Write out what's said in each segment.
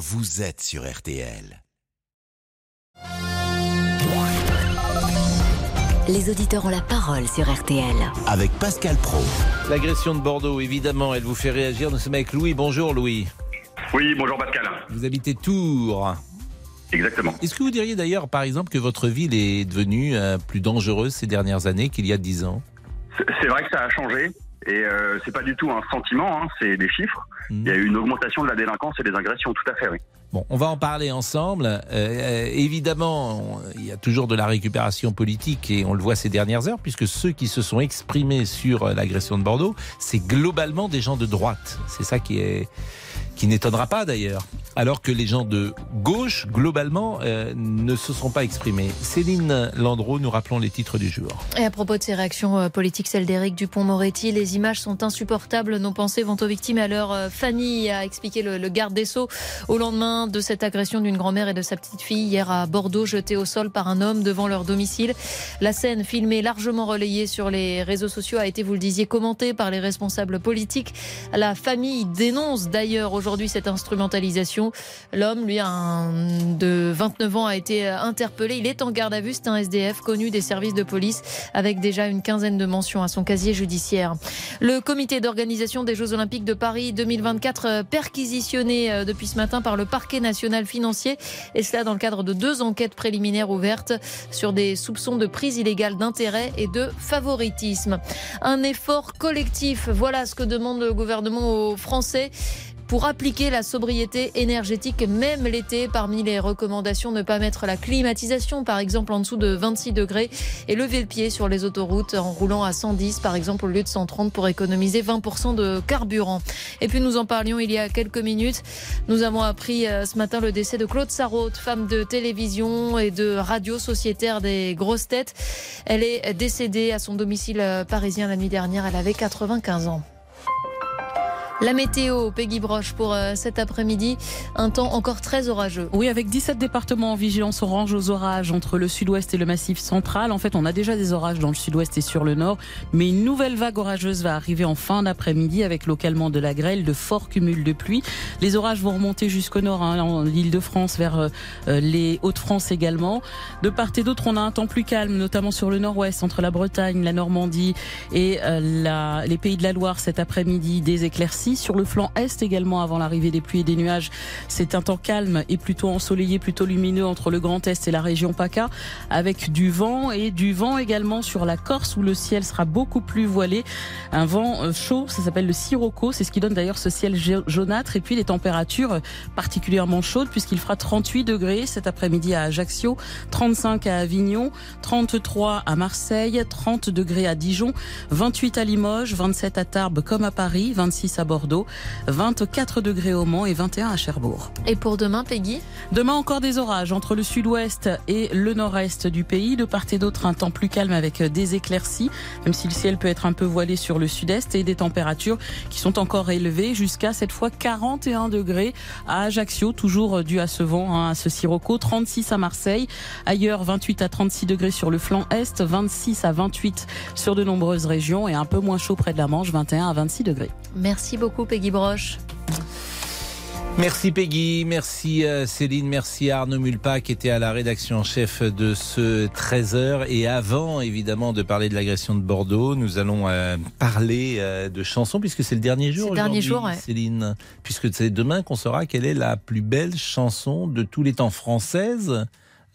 vous êtes sur RTL. Les auditeurs ont la parole sur RTL. Avec Pascal Pro. L'agression de Bordeaux, évidemment, elle vous fait réagir. Nous sommes avec Louis. Bonjour Louis. Oui, bonjour Pascal. Vous habitez Tours. Exactement. Est-ce que vous diriez d'ailleurs, par exemple, que votre ville est devenue euh, plus dangereuse ces dernières années qu'il y a dix ans? C'est c'est vrai que ça a changé. Et euh, c'est pas du tout un sentiment, hein, c'est des chiffres. Mhm. Il y a eu une augmentation de la délinquance et des agressions, tout à fait, oui. Bon, on va en parler ensemble. Euh, euh, évidemment, on- il y a toujours de la récupération politique et on le voit ces dernières heures, puisque ceux qui se sont exprimés sur euh, l'agression de Bordeaux, c'est globalement des gens de droite. C'est ça qui est qui n'étonnera pas d'ailleurs. Alors que les gens de gauche, globalement, euh, ne se sont pas exprimés. Céline Landreau, nous rappelons les titres du jour. Et à propos de ces réactions euh, politiques, celle d'Éric Dupont-Moretti, les images sont insupportables. Nos pensées vont aux victimes et à leur famille, a expliqué le, le garde des Sceaux au lendemain de cette agression d'une grand-mère et de sa petite fille hier à Bordeaux, jetée au sol par un homme devant leur domicile. La scène, filmée, largement relayée sur les réseaux sociaux, a été, vous le disiez, commentée par les responsables politiques. La famille dénonce d'ailleurs aujourd'hui cette instrumentalisation. L'homme, lui, de 29 ans, a été interpellé. Il est en garde à vue. C'est un SDF connu des services de police avec déjà une quinzaine de mentions à son casier judiciaire. Le comité d'organisation des Jeux Olympiques de Paris 2024 euh, perquisitionné euh, depuis ce matin par le parquet national financier et cela dans le cadre de deux enquêtes préliminaires ouvertes sur des soupçons de prise illégale d'intérêt et de favoritisme. Un effort collectif, voilà ce que demande le gouvernement aux Français pour appliquer la sobriété énergétique même l'été. Parmi les recommandations, ne pas mettre la climatisation par exemple en dessous de 26 degrés et lever le pied sur les autoroutes en roulant à 110 par exemple au lieu de 130 pour économiser 20% de carburant. Et puis nous en parlions il y a quelques minutes. Nous avons appris euh, ce matin le décès de Claude Sarraute, femme de télévision et de radio sociétaire des grosses têtes. Elle est décédée à son domicile euh, parisien la nuit dernière. Elle avait 95 ans. La météo, Peggy Broche, pour euh, cet après-midi, un temps encore très orageux. Oui, avec 17 départements en vigilance orange aux orages entre le sud-ouest et le massif central. En fait, on a déjà des orages dans le sud-ouest et sur le nord, mais une nouvelle vague orageuse va arriver en fin d'après-midi avec localement de la grêle, de forts cumuls de pluie. Les orages vont remonter jusqu'au nord, hein, en l'Île-de-France, vers euh, les Hauts-de-France également. De part et d'autre, on a un temps plus calme, notamment sur le nord-ouest, entre la Bretagne, la Normandie et euh, la, les pays de la Loire cet après-midi, des éclaircies. Sur le flanc est également, avant l'arrivée des pluies et des nuages, c'est un temps calme et plutôt ensoleillé, plutôt lumineux entre le Grand Est et la région PACA, avec du vent et du vent également sur la Corse où le ciel sera beaucoup plus voilé. Un vent euh, chaud, ça s'appelle le sirocco, c'est ce qui donne d'ailleurs ce ciel ja- jaunâtre. Et puis les températures euh, particulièrement chaudes puisqu'il fera 38 degrés cet après-midi à Ajaccio, 35 à Avignon, 33 à Marseille, 30 degrés à Dijon, 28 à Limoges, 27 à Tarbes comme à Paris, 26 à Bordeaux, 24 degrés au Mans et 21 à Cherbourg. Et pour demain, Peggy? Demain encore des orages entre le sud-ouest et le nord-est du pays. De part et d'autre, un temps plus calme avec des éclaircies, même si le ciel peut être un peu voilé sur le sud-est et des températures qui sont encore élevées jusqu'à cette fois 41 degrés à Ajaccio, toujours dû à ce vent, hein, à ce sirocco, 36 à Marseille, ailleurs 28 à 36 degrés sur le flanc est, 26 à 28 sur de nombreuses régions et un peu moins chaud près de la Manche, 21 à 26 degrés. Merci beaucoup, Peggy Broche. Merci Peggy, merci euh, Céline, merci Arnaud Mulpa qui était à la rédaction en chef de ce 13h. Et avant évidemment de parler de l'agression de Bordeaux, nous allons euh, parler euh, de chansons puisque c'est le dernier jour C'est le dernier aujourd'hui, jour, ouais. Céline. Puisque c'est demain qu'on saura quelle est la plus belle chanson de tous les temps française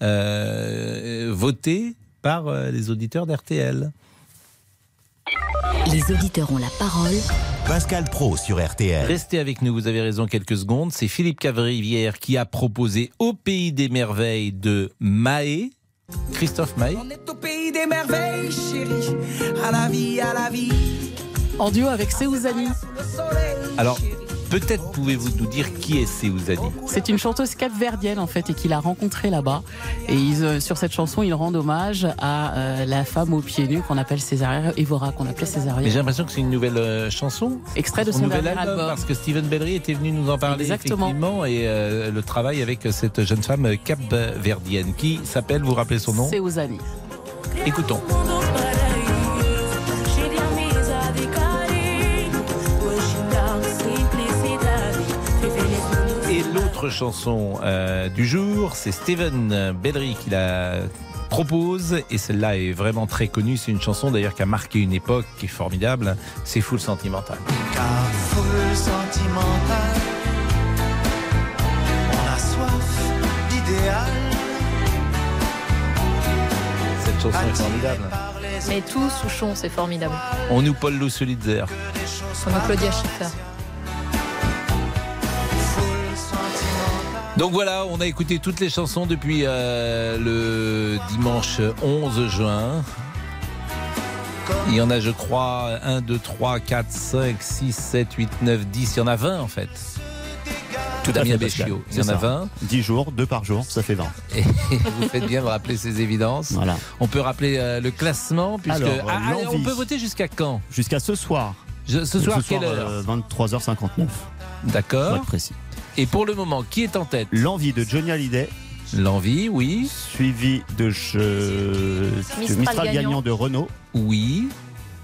euh, votée par les auditeurs d'RTL. Les auditeurs ont la parole Pascal Pro sur RTL. Restez avec nous, vous avez raison quelques secondes. C'est Philippe Cavrivière qui a proposé Au pays des merveilles de Mahé. Christophe Mahé. On est au pays des merveilles, chérie. À la vie, à la vie. En duo avec Seouzani. Sous le soleil. Alors, peut-être pouvez-vous nous dire qui est Seouzani C'est une chanteuse capverdienne en fait et qu'il a rencontrée là-bas. Et ils, euh, sur cette chanson, il rend hommage à euh, la femme aux pieds nus qu'on appelle Césaria, Evora, qu'on appelait Mais j'ai Césaria. l'impression que c'est une nouvelle euh, chanson. Extrait de son nouvel dernier album, album. parce que Steven Bellery était venu nous en parler Exactement. effectivement et le travail avec cette jeune femme capverdienne qui s'appelle, vous rappelez son nom? Seouzani. Écoutons. Chanson euh, du jour. C'est Steven Bellery qui la propose et celle-là est vraiment très connue. C'est une chanson d'ailleurs qui a marqué une époque, qui est formidable. C'est Full Sentimental. Car full sentimental, on a soif d'idéal. Cette chanson est formidable. Mais tout Souchon, c'est formidable. On nous Paul Lou Solidzer. On a Claudia Schiffer. Donc voilà, on a écouté toutes les chansons depuis euh, le dimanche 11 juin. Il y en a, je crois, 1, 2, 3, 4, 5, 6, 7, 8, 9, 10. Il y en a 20 en fait. Tout à Damien fait. Béchiot. Il y en C'est a ça. 20. 10 jours, 2 par jour, ça fait 20. Et vous faites bien de rappeler ces évidences. Voilà. On peut rappeler euh, le classement puisque Alors, Ah, ah, on l'envie. peut voter jusqu'à quand? Jusqu'à ce soir. Je- Ce soir, quelle heure? euh, 23h59. Pour D'accord. précis. Et pour le moment, qui est en tête L'envie de Johnny Hallyday, L'envie, oui, suivi de, je- de Mistral gagnant de Renault oui.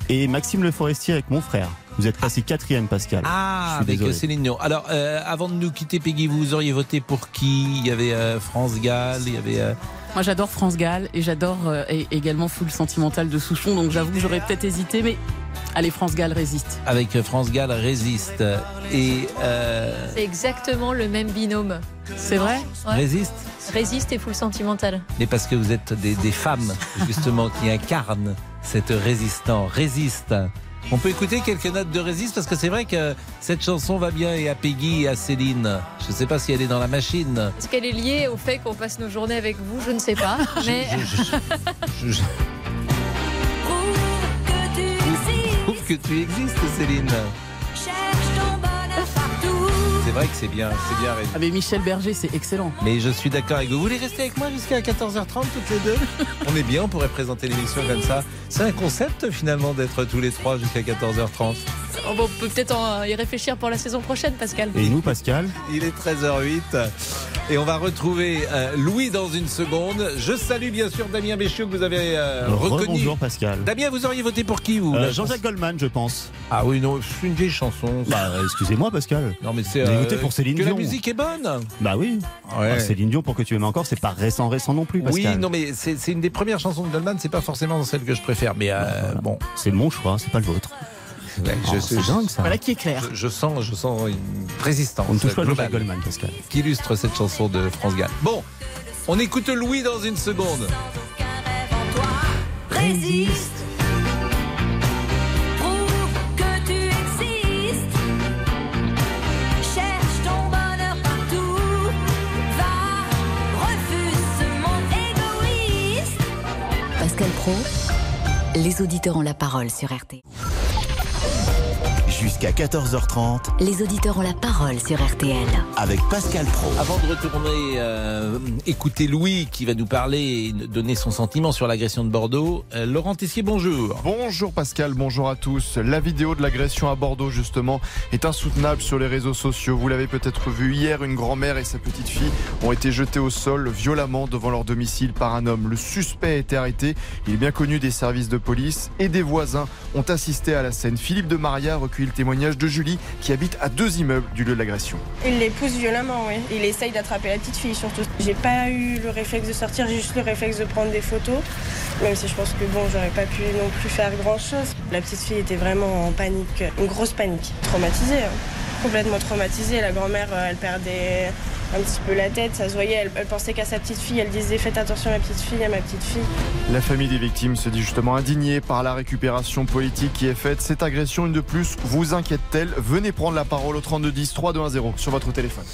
et Maxime Le Forestier avec mon frère. Vous êtes passé quatrième, Pascal. Ah, Je suis avec. Céline Dion. Alors, euh, avant de nous quitter, Peggy, vous auriez voté pour qui? Il y avait euh, France Gall, il y avait. euh, Moi, j'adore France Gall et j'adore euh, également Full Sentimental de Souchon. Donc, j'avoue que j'aurais peut-être hésité, mais allez, France Gall résiste. avec France Gall résiste. Et. euh, C'est exactement le même binôme. C'est vrai? Ouais. Résiste? Résiste et full sentimental. Mais parce que vous êtes des, des femmes, justement, qui incarnent cette résistance. Résiste. On peut écouter quelques notes de résiste parce que c'est vrai que cette chanson va bien et à Peggy et à Céline. Je ne sais pas si elle est dans la machine. Est-ce qu'elle est liée au fait qu'on passe nos journées avec vous? Je ne sais pas. Mais Je, je- je- je trouve que tu existes, Céline. C'est vrai que c'est bien, c'est bien. Ah, mais Michel Berger, c'est excellent. Mais je suis d'accord avec vous. Vous voulez rester avec moi jusqu'à 14h30 toutes les deux? On est bien, on pourrait présenter l'émission comme ça. C'est un concept finalement d'être tous les trois jusqu'à 14h30. On va- peut peut-être en- y réfléchir pour la saison prochaine, Pascal. Et nous, Pascal Il est 13h08 et on va retrouver euh, Louis dans une seconde. Je salue bien sûr Damien Béchiot que vous avez euh, reconnu. Bonjour, Pascal. Damien, vous auriez voté pour qui vous Euh, Jean-Jacques Goldman, je pense. Ah oui, non, c'est une vieille chanson. Bah, euh, excusez-moi, Pascal. non, mais c'est. Vous avez voté pour Céline que Dion. la musique est bonne. Bah oui. Ouais. Ah, Céline Dion, pour que tu m'aimes encore, c'est pas récent, récent non plus, Oui, Pascal. non, mais c'est c'est une des premières chansons de Goldman. C'est pas forcément celle que je préfère, mais euh, Voilà. bon, C'est mon choix, c'est pas le vôtre. Ouais, Oh, c'est dingue ça. Voilà qui est clair. je- je sens, je sens une résistance On ne touche pas Goldman, Pascal. qui illustre cette chanson de France Gall. Bon, on écoute Louis dans une seconde. Résiste. Prouve que tu existes. Cherche ton bonheur partout. Va, refuse ce monde égoïste. Pascal Pro, les auditeurs ont la parole sur RT. Jusqu'à 14h30 Les auditeurs ont la parole sur RTL. avec Pascal Pro. Avant de retourner euh, écouter Louis qui va nous parler et donner son sentiment sur l'agression de Bordeaux, euh, Laurent Tessier, bonjour. Bonjour Pascal, bonjour à tous. La vidéo de l'agression à Bordeaux justement est insoutenable sur les réseaux sociaux. Vous l'avez peut-être vu hier, une grand-mère et sa petite fille ont été jetées au sol violemment devant leur domicile par un homme. Le suspect a été arrêté. Il est bien connu des services de police et des voisins ont assisté à la scène. Philippe de Maria recueille témoignage de Julie qui habite à deux immeubles du lieu de l'agression. Il les pousse violemment, oui. Il essaye d'attraper la petite fille surtout. J'ai pas eu le réflexe de sortir, j'ai juste le réflexe de prendre des photos. Même si je pense que bon, j'aurais pas pu non plus faire grand chose. La petite fille était vraiment en panique, une grosse panique. Traumatisée, hein. complètement traumatisée. La grand-mère, euh, elle perdait un petit peu la tête, ça se voyait. Elle, elle pensait qu'à sa petite fille, elle disait faites attention à ma petite fille, à ma petite fille. La famille des victimes se dit justement indignée par la récupération politique qui est faite. Cette agression, une de plus, vous inquiète-t-elle? Venez prendre la parole au 3210 3210 sur votre téléphone.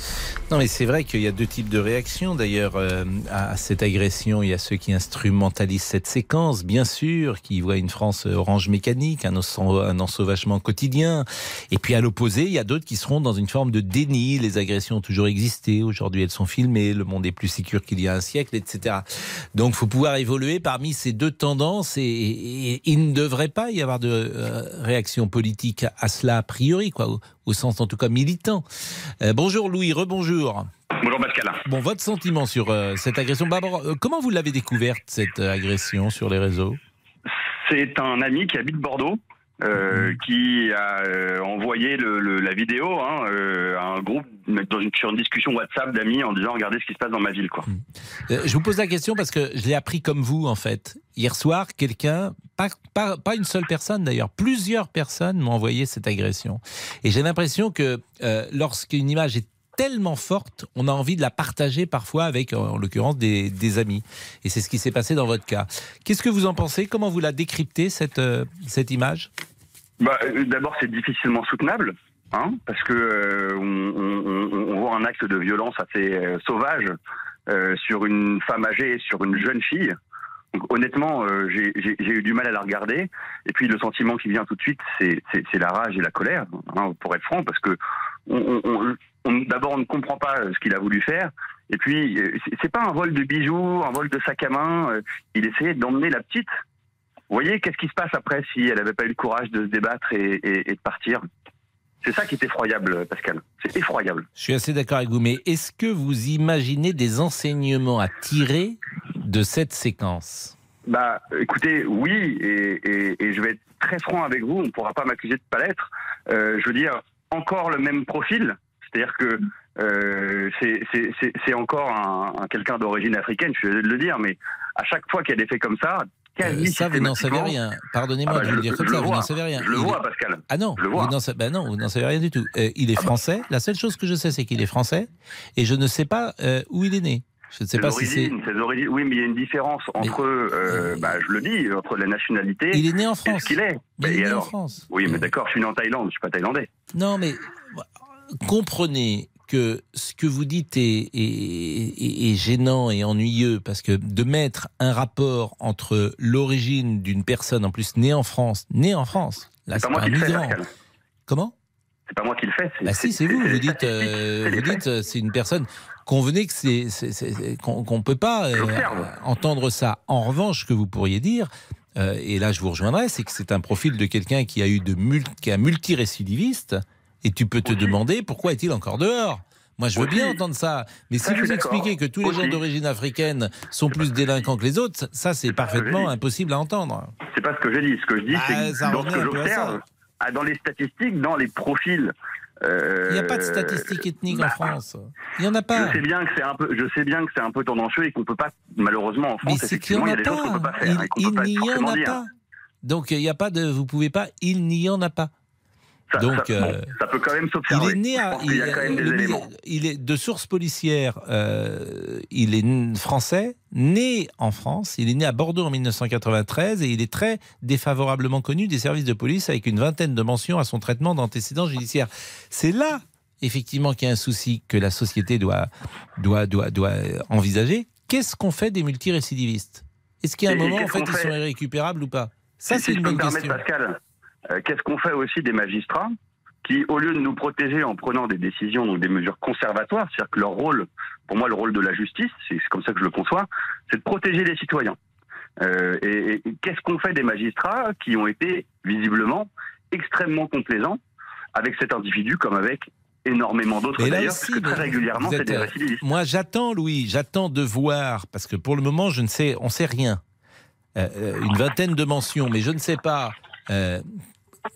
Non, mais c'est vrai qu'il y a deux types de réactions. D'ailleurs, euh, à cette agression, il y a ceux qui instrumentalisent cette séquence, bien sûr, qui voient une France orange mécanique, un, un ensauvagement quotidien. Et puis à l'opposé, il y a d'autres qui seront dans une forme de déni. Les agressions ont toujours existé. Aujourd'hui, elles sont filmées. Le monde est plus sécure qu'il y a un siècle, etc. Donc, faut pouvoir évoluer parmi ces deux tendances. Et, et- et il ne devrait pas y avoir de euh, réaction politique à cela a priori, quoi, au, au sens en tout cas militant. Euh, bonjour Louis, rebonjour. Bonjour Pascal. Bon, votre sentiment sur euh, cette agression. Comment vous l'avez découverte, cette agression sur les réseaux? C'est un ami qui habite Bordeaux euh, qui a euh, envoyé la vidéo hein, euh, à un groupe sur une discussion WhatsApp d'amis en disant regardez ce qui se passe dans ma ville quoi. Euh, Je vous pose la question parce que je l'ai appris comme vous, en fait. Hier soir, quelqu'un, pas, pas, une seule personne d'ailleurs, plusieurs personnes m'ont envoyé cette agression. Et j'ai l'impression que lorsqu'une image est tellement forte, on a envie de la partager parfois avec, en l'occurrence, des, des amis. Et c'est ce qui s'est passé dans votre cas. Qu'est-ce que vous en pensez? Comment vous la décryptez, cette, cette image? Bah, D'abord, c'est difficilement soutenable, hein, parce que euh, on, on- on- voit un acte de violence assez euh, sauvage euh, sur une femme âgée, sur une jeune fille. Donc, honnêtement, euh, j'ai eu du mal à la regarder. Et puis, le sentiment qui vient tout de suite, c'est la rage et la colère, hein, pour être franc, parce que on, d'abord, on ne comprend pas euh, ce qu'il a voulu faire. Et puis, euh, c'est- pas un vol de bijoux, un vol de sac à main. Il essayait d'emmener la petite. Vous voyez, qu'est-ce qui se passe après si elle n'avait pas eu le courage de se débattre et, et- et de partir? C'est ça qui est effroyable, Pascal. C'est effroyable. Je suis assez d'accord avec vous, mais est-ce que vous imaginez des enseignements à tirer de cette séquence? Bah, écoutez, oui, et, je vais être très franc avec vous, on ne pourra pas m'accuser de pas l'être. Euh, je veux dire, encore le même profil, c'est-à-dire que euh, c'est- encore un, un quelqu'un d'origine africaine, je suis désolé de le dire, mais à chaque fois qu'il y a des faits comme ça, quasi Euh, Ça, vous n'en savez rien. Pardonnez-moi Ah bah, de vous le dire comme ça, vous n'en savez rien. Je le Il vois, est- Pascal. Ah non, Je le vous vois. Ah bah. bah non, vous n'en savez rien du tout. Euh, il est français. La seule chose que je sais, c'est qu'il est français. Et je ne sais pas euh, où il est né. Je ne sais pas si c'est. origines, ses origines. Oui, mais il y a une différence entre, euh, bah, je le dis, entre la nationalité. Il est né en France. ce qu'il est. Il est Et né en alors France. Oui, mais d'accord, je suis né en Thaïlande, je suis pas thaïlandais. Non, mais comprenez que ce que vous dites est, est- est- est gênant et ennuyeux parce que de mettre un rapport entre l'origine d'une personne, en plus née en France, née en France, là C'est pas pas un migrant. Pascal. Comment? C'est pas moi qui le fais. Bah si, c'est vous. Vous dites, euh, vous dites, c'est une personne. Convenez que c'est, qu'on qu'on peut pas euh, entendre ça. En revanche, ce que vous pourriez dire, euh, et là je vous rejoindrai, c'est que c'est un profil de quelqu'un qui a eu de mul- qui multirécidiviste, et tu peux te demander pourquoi est-il encore dehors? Moi, je veux Aussi. bien entendre ça, mais Ça, si vous expliquez que tous les gens d'origine africaine sont plus délinquants que les autres, ça c'est parfaitement impossible à entendre. C'est pas ce que j'ai dit. Ce que je dis, Ah, c'est que dans ce que j'observe, ah, dans les statistiques, dans les profils. euh, Il n'y a pas de statistiques ethniques en bah, France. Il n'y en a pas. Je sais bien que c'est un peu, je sais bien que c'est un peu tendancieux et qu'on peut pas, malheureusement en France, effectivement, en il y a a des choses qu'on peut pas. faire. Il, il n'y en a pas. Donc il n'y a pas de, vous pouvez pas. Il n'y en a pas. Ça, Donc, ça, euh, bon, ça peut quand même Il est né à, y a il- quand même des le- éléments. il est de source policière. euh, il est français, né en France. Il est né à Bordeaux en 1993 et il est très défavorablement connu des services de police avec une vingtaine de mentions à son traitement d'antécédents judiciaires. C'est là effectivement qu'il y a un souci que la société doit doit doit doit envisager. Qu'est-ce qu'on fait des multirécidivistes? Est-ce qu'il y a un Et- moment en fait ils sont irrécupérables ou pas? Ça c'est si une bonne question. Pascal, qu'est-ce qu'on fait aussi des magistrats qui, au lieu de nous protéger en prenant des décisions, donc des mesures conservatoires, c'est-à-dire que leur rôle, pour moi, le rôle de la justice, c'est comme ça que je le conçois, c'est de protéger les citoyens. Euh, et et qu'est-ce qu'on fait des magistrats qui ont été visiblement extrêmement complaisants avec cet individu, comme avec énormément d'autres d'ailleurs, parce que très régulièrement, c'est des euh, récidivistes. Moi, j'attends, Louis, j'attends de voir, parce que pour le moment, je ne sais, on sait rien. Euh, euh, une vingtaine de mentions, mais je ne sais pas euh,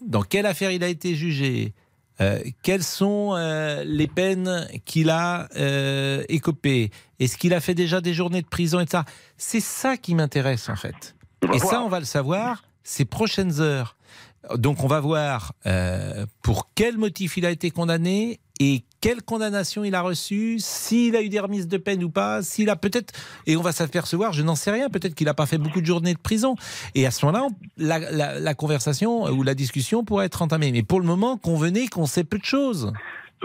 dans quelle affaire il a été jugé, euh, quelles sont euh, les peines qu'il a euh, écopées, est-ce qu'il a fait déjà des journées de prison, etc. C'est ça qui m'intéresse, en fait. Et ça, on va le savoir ces prochaines heures. Donc, on va voir euh, pour quel motif il a été condamné et quelle condamnation il a reçue, s'il a eu des remises de peine ou pas, s'il a peut-être, et on va s'apercevoir, je n'en sais rien, peut-être qu'il n'a pas fait beaucoup de journées de prison. Et à ce moment-là, la, la- la conversation ou la discussion pourrait être entamée. Mais pour le moment, convenez qu'on sait peu de choses.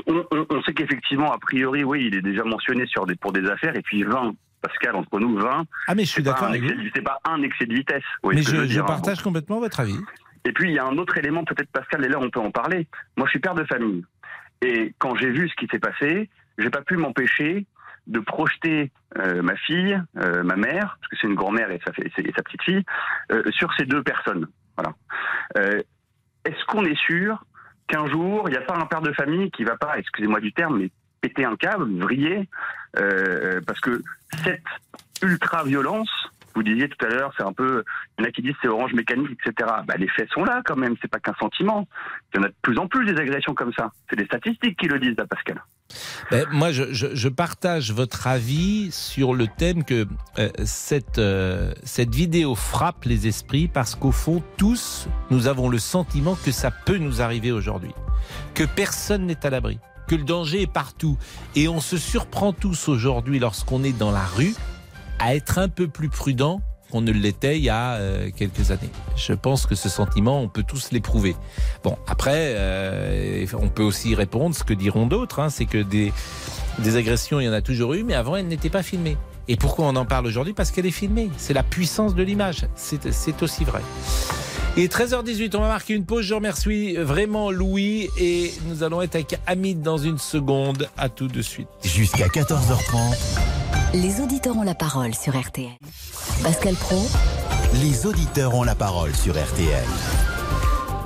on, on- on sait qu'effectivement, a priori, oui, il est déjà mentionné sur des, pour des affaires, et puis 20, Pascal, entre nous, 20. Ah, mais je suis d'accord avec C'est pas un excès de vitesse. Mais je, hein. partage complètement votre avis. Et puis, il y a un autre élément, peut-être, Pascal, et là, on peut en parler. Moi, je suis père de famille. Et quand j'ai vu ce qui s'est passé, j'ai pas pu m'empêcher de projeter euh, ma fille, euh, ma mère, parce que c'est une grand-mère et sa, et sa- et sa petite fille, euh, sur ces deux personnes. Voilà. Est-ce qu'on est sûr qu'un jour, il n'y a pas un père de famille qui va pas, excusez-moi du terme, péter un câble, vriller, parce que cette ultra-violence, Vous disiez tout à l'heure, c'est un peu, il y en a qui disent c'est orange mécanique, etc. Bah, les faits sont là quand même, c'est pas qu'un sentiment. Il y en a de plus en plus des agressions comme ça. C'est des statistiques qui le disent, Pascal. Ben, moi, je partage votre avis sur le thème que euh, cette, euh, cette vidéo frappe les esprits parce qu'au fond, tous, nous avons le sentiment que ça peut nous arriver aujourd'hui. Que personne n'est à l'abri. Que le danger est partout. Et on se surprend tous aujourd'hui, lorsqu'on est dans la rue, à être un peu plus prudent qu'on ne l'était il y a euh, quelques années. Je pense que ce sentiment, on peut tous l'éprouver. Bon, après, euh, on peut aussi répondre ce que diront d'autres, hein, c'est que des, agressions, il y en a toujours eu, mais avant, elles n'étaient pas filmées. Et pourquoi on en parle aujourd'hui? Parce qu'elle est filmée. C'est la puissance de l'image. C'est c'est aussi vrai. Et 13h18, on va marquer une pause. Je remercie vraiment Louis et nous allons être avec Hamid dans une seconde. À tout de suite. Jusqu'à 14h30, Les auditeurs ont la parole sur RTL. Pascal Pro, les auditeurs ont la parole sur RTL.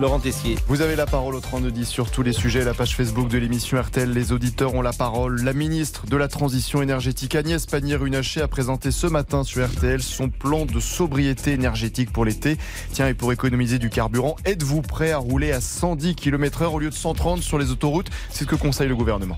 Laurent Tessier. Vous avez la parole au 3210 sur tous les sujets, la page Facebook de l'émission RTL. Les auditeurs ont la parole. La ministre de la Transition énergétique Agnès Pannier-Runacher a présenté ce matin sur RTL son plan de sobriété énergétique pour l'été. Tiens, et pour économiser du carburant, êtes-vous prêt à rouler à 110 km/h au lieu de 130 sur les autoroutes? C'est ce que conseille le gouvernement.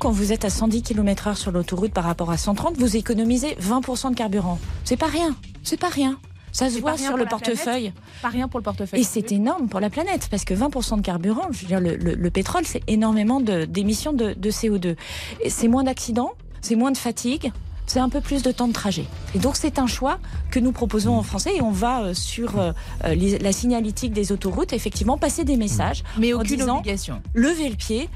Quand vous êtes à 110 km/h sur l'autoroute par rapport à 130, vous économisez 20% de carburant. C'est pas rien. C'est pas rien. Ça se voit sur le portefeuille. Pas rien pour le portefeuille. Et c'est énorme pour la planète, parce que 20% de carburant, je veux dire, le, le- le pétrole, c'est énormément d'émissions de, de CO2. Et C'est moins d'accidents, c'est moins de fatigue, c'est un peu plus de temps de trajet. Et donc c'est un choix que nous proposons aux Français et on va euh, sur euh, euh, les- la signalétique des autoroutes, effectivement, passer des messages Mais en aucune disant obligation. levez le pied,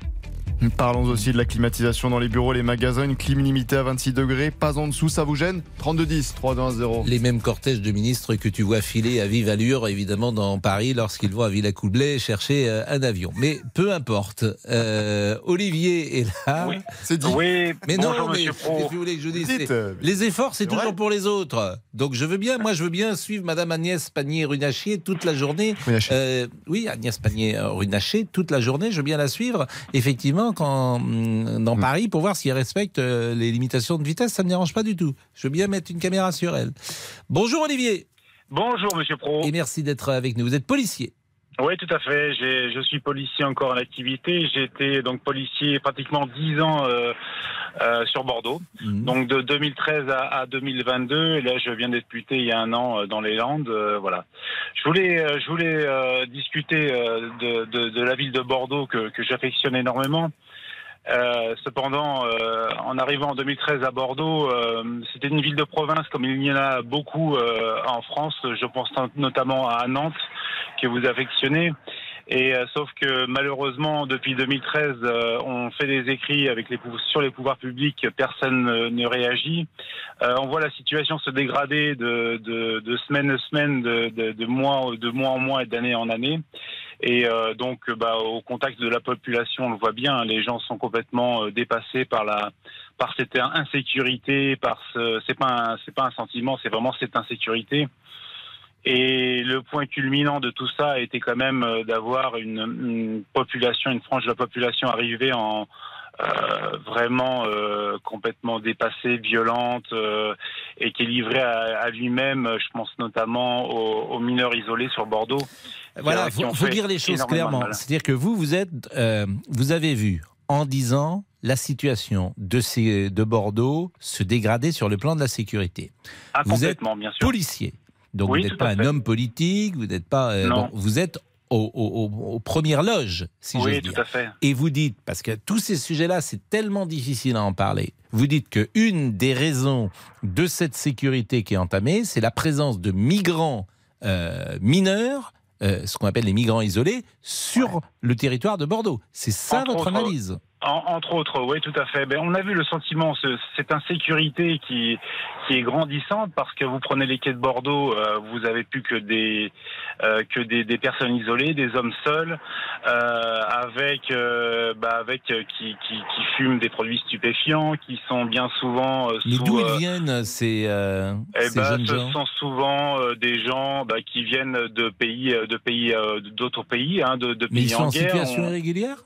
Parlons aussi de la climatisation dans les bureaux, les magasins, une clim limitée à 26 degrés, pas en dessous, ça vous gêne 3210, 3210. Les mêmes cortèges de ministres que tu vois filer à vive allure, évidemment, dans Paris, lorsqu'ils vont à Villacoublay chercher euh, un avion. Mais peu importe. Euh, Olivier est là. Oui, c'est dit. Oui, Mais bonjour non, mais Pro. que vous voulez que je dise Dites, C'est- euh, Les efforts, c'est toujours pour les autres. Donc je veux bien, moi je veux bien suivre Madame Agnès Pannier-Runacher toute la journée. Runacher. Euh, oui, Agnès Pannier-Runacher toute la journée, je veux bien la suivre. Effectivement, hum, dans Paris, pour voir si elle respecte euh, les limitations de vitesse, ça me dérange pas du tout. Je veux bien mettre une caméra sur elle. Bonjour Olivier, Bonjour Monsieur Pro. et merci d'être avec nous. Vous êtes policier. Oui, tout à fait. J'ai- Je suis policier encore en activité. J'ai été donc policier pratiquement 10 ans euh, euh, sur Bordeaux. Mhm. Donc de 2013 à, à 2022. Et là, je viens d'être muté il y a un an euh, dans les Landes. euh, voilà. Je voulais, euh, je voulais euh, discuter euh, de, de, de la ville de Bordeaux que, que j'affectionne énormément. Euh, cependant, euh, en arrivant en 2013 à Bordeaux, euh, c'était une ville de province comme il y en a beaucoup euh, en France. Je pense notamment à Nantes que vous affectionnez. Et euh, sauf que malheureusement, depuis 2013, euh, on fait des écrits avec les sur les pouvoirs publics, personne ne réagit. On voit la situation se dégrader de, de, de semaine en semaine, de, de mois, de mois en mois et d'année en année. Et euh, donc, bah, au contact de la population, on le voit bien, les gens sont complètement euh, dépassés par la par cette insécurité, par ce c'est pas c'est pas un sentiment, c'est vraiment cette insécurité. Et le point culminant de tout ça a été quand même euh, d'avoir une, une population, une frange de la population arrivée en euh, vraiment euh, complètement dépassée, violente, euh, et qui est livrée à, à lui-même. Je pense notamment aux, aux mineurs isolés sur Bordeaux. Voilà, faut, faut dire les choses clairement. C'est-à-dire que vous, vous êtes, vous avez vu en 10 ans la situation de, ces, de Bordeaux se dégrader sur le plan de la sécurité. Ah, vous êtes bien sûr. policier, donc Oui, vous n'êtes pas un homme politique, vous n'êtes pas, euh, bon, vous êtes au- au- au- aux premières loges, si Oui, tout dire. à fait. Et vous dites, parce que tous ces sujets-là, c'est tellement difficile à en parler, vous dites que une des raisons de cette sécurité qui est entamée, c'est la présence de migrants euh, mineurs, euh, ce qu'on appelle les migrants isolés, sur le territoire de Bordeaux. C'est ça Entre votre autres, analyse? En- entre autres, oui, tout à fait. Ben, on a vu le sentiment, ce- cette insécurité qui, qui est grandissante parce que vous prenez les quais de Bordeaux, euh, vous avez plus que des euh, que des, des personnes isolées, des hommes seuls, euh, avec euh, bah, avec euh, qui, qui, qui fument des produits stupéfiants, qui sont bien souvent euh, Mais sous, d'où euh, ils viennent ces, euh, eh ces ben, jeunes ce gens sont souvent euh, des gens bah, qui viennent de pays, de pays, euh, d'autres pays, hein, de, de Mais pays ils sont en guerre. situation On- irrégulière?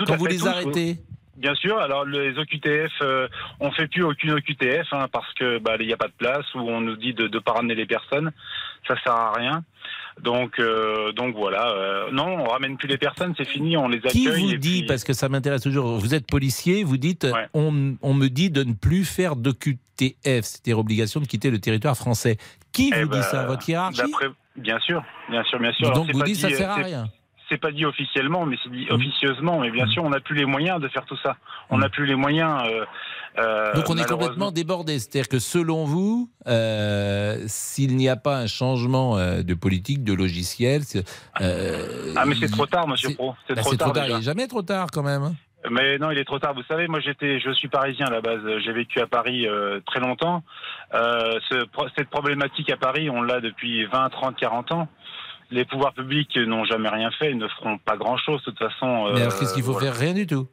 Tout Quand à vous fait, les tous, arrêtez bien sûr. Alors les OQTF, euh, on fait plus aucune OQTF hein, parce que bah il n'y a pas de place où on nous dit de ne pas ramener les personnes. Ça sert à rien. Donc euh, donc voilà. euh, non, on ramène plus les personnes, c'est fini. On les accueille. Qui vous et dit, puis- parce que ça m'intéresse toujours, vous êtes policier, vous dites, on, on me dit de ne plus faire d'OQTF, c'est-à-dire obligation de quitter le territoire français. Qui Eh vous dit ben, ça Votre hiérarchie Bien sûr, bien sûr, bien sûr. Donc Alors, vous dites ça dit, sert à rien. C'est pas dit officiellement, mais c'est dit Mmh. officieusement. Mais bien sûr, on n'a plus les moyens de faire tout ça. On n'a plus les moyens. euh, euh, Donc on est complètement débordé. C'est-à-dire que selon vous, euh, s'il n'y a pas un changement de politique, de logiciel, Ah mais c'est trop tard, Monsieur Pro. C'est bah, trop c'est tard. trop tard. Il n'est jamais trop tard quand même. hein. Mais non, il est trop tard. Vous savez, moi j'étais, je suis parisien à la base. J'ai vécu à Paris euh, très longtemps. Euh, ce cette problématique à Paris, on l'a depuis 20, 30, 40 ans. Les pouvoirs publics n'ont jamais rien fait, ils ne feront pas grand-chose de toute façon. Mais euh, alors qu'est-ce qu'il faut voilà. faire Rien du tout?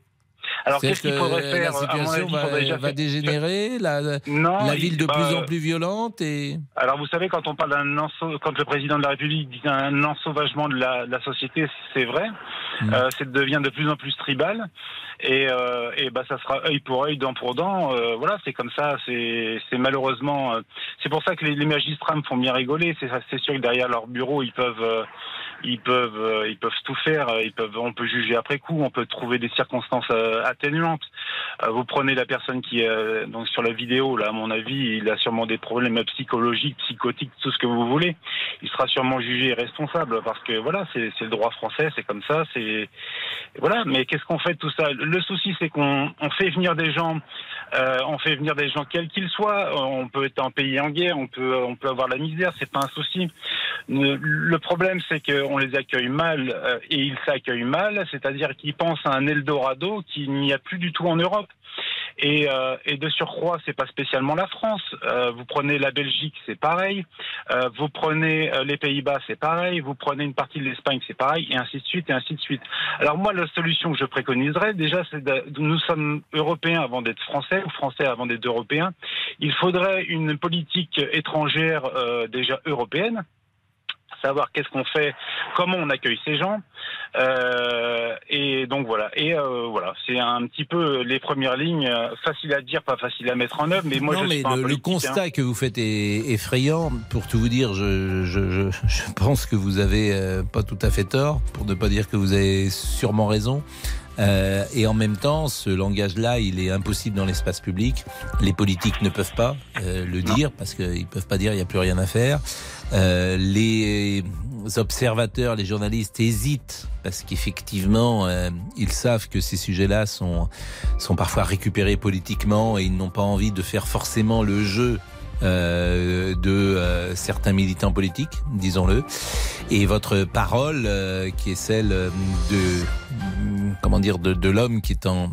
Alors qu'est-ce qu'il faudrait que faire La situation avis, va, déjà va dégénérer, la, la- Non, la il- ville de bah, plus en plus violente et. Alors vous savez, quand on parle d'un quand le président de la République dit un ensauvagement de la, de la société, c'est vrai. Mm. Euh, c'est devient de plus en plus tribal. Et, euh, et bah ça sera œil pour œil, dent pour dent. Euh, voilà, c'est comme ça. C'est c'est malheureusement. euh, c'est pour ça que les, les magistrats me font bien rigoler. C'est c'est sûr que derrière leur bureau, ils peuvent. Ils peuvent, euh, ils peuvent tout faire. euh, Ils peuvent, on peut juger après coup. On peut trouver des circonstances euh, atténuantes. Vous prenez la personne qui est donc sur la vidéo. Là, à mon avis, il a sûrement des problèmes psychologiques, psychotiques, tout ce que vous voulez. Il sera sûrement jugé responsable parce que voilà, c'est le droit français, c'est comme ça. C'est voilà. Mais qu'est-ce qu'on fait de tout ça? Le souci, c'est qu'on on fait venir des gens. euh, on fait venir des gens quels qu'ils soient. On peut être un pays en guerre, on peut, on peut avoir la misère, c'est pas un souci. Le, problème, c'est qu'on les accueille mal euh, et ils s'accueillent mal, c'est-à-dire qu'ils pensent à un Eldorado qu'il n'y a plus du tout en Europe. Et, euh, de surcroît, c'est pas spécialement la France. Euh, vous prenez la Belgique, c'est pareil. Vous prenez les Pays-Bas, c'est pareil. Vous prenez une partie de l'Espagne, c'est pareil, et ainsi de suite, et ainsi de suite. Alors moi, la solution que je préconiserais, déjà, c'est de, nous sommes européens avant d'être français, ou français avant d'être européens. Il faudrait une politique étrangère déjà européenne savoir qu'est-ce qu'on fait, comment on accueille ces gens. Euh, et donc voilà. Et euh, voilà, c'est un petit peu les premières lignes, euh, facile à dire, pas facile à mettre en œuvre. Mais moi, non, je mais suis pas un le, politique, constat hein. que vous faites est effrayant. Pour tout vous dire, je, je, je, je pense que vous avez euh, pas tout à fait tort, pour ne pas dire que vous avez sûrement raison. Euh, et en même temps, ce langage-là, il est impossible dans l'espace public. Les politiques ne peuvent pas euh, le dire parce qu'ils peuvent pas dire il n'y a plus rien à faire. Euh, les observateurs, les journalistes hésitent parce qu'effectivement, euh, ils savent que ces sujets-là sont sont parfois récupérés politiquement et ils n'ont pas envie de faire forcément le jeu euh, de euh, certains militants politiques, disons-le. Et votre parole, euh, qui est celle de comment dire de, de l'homme qui est en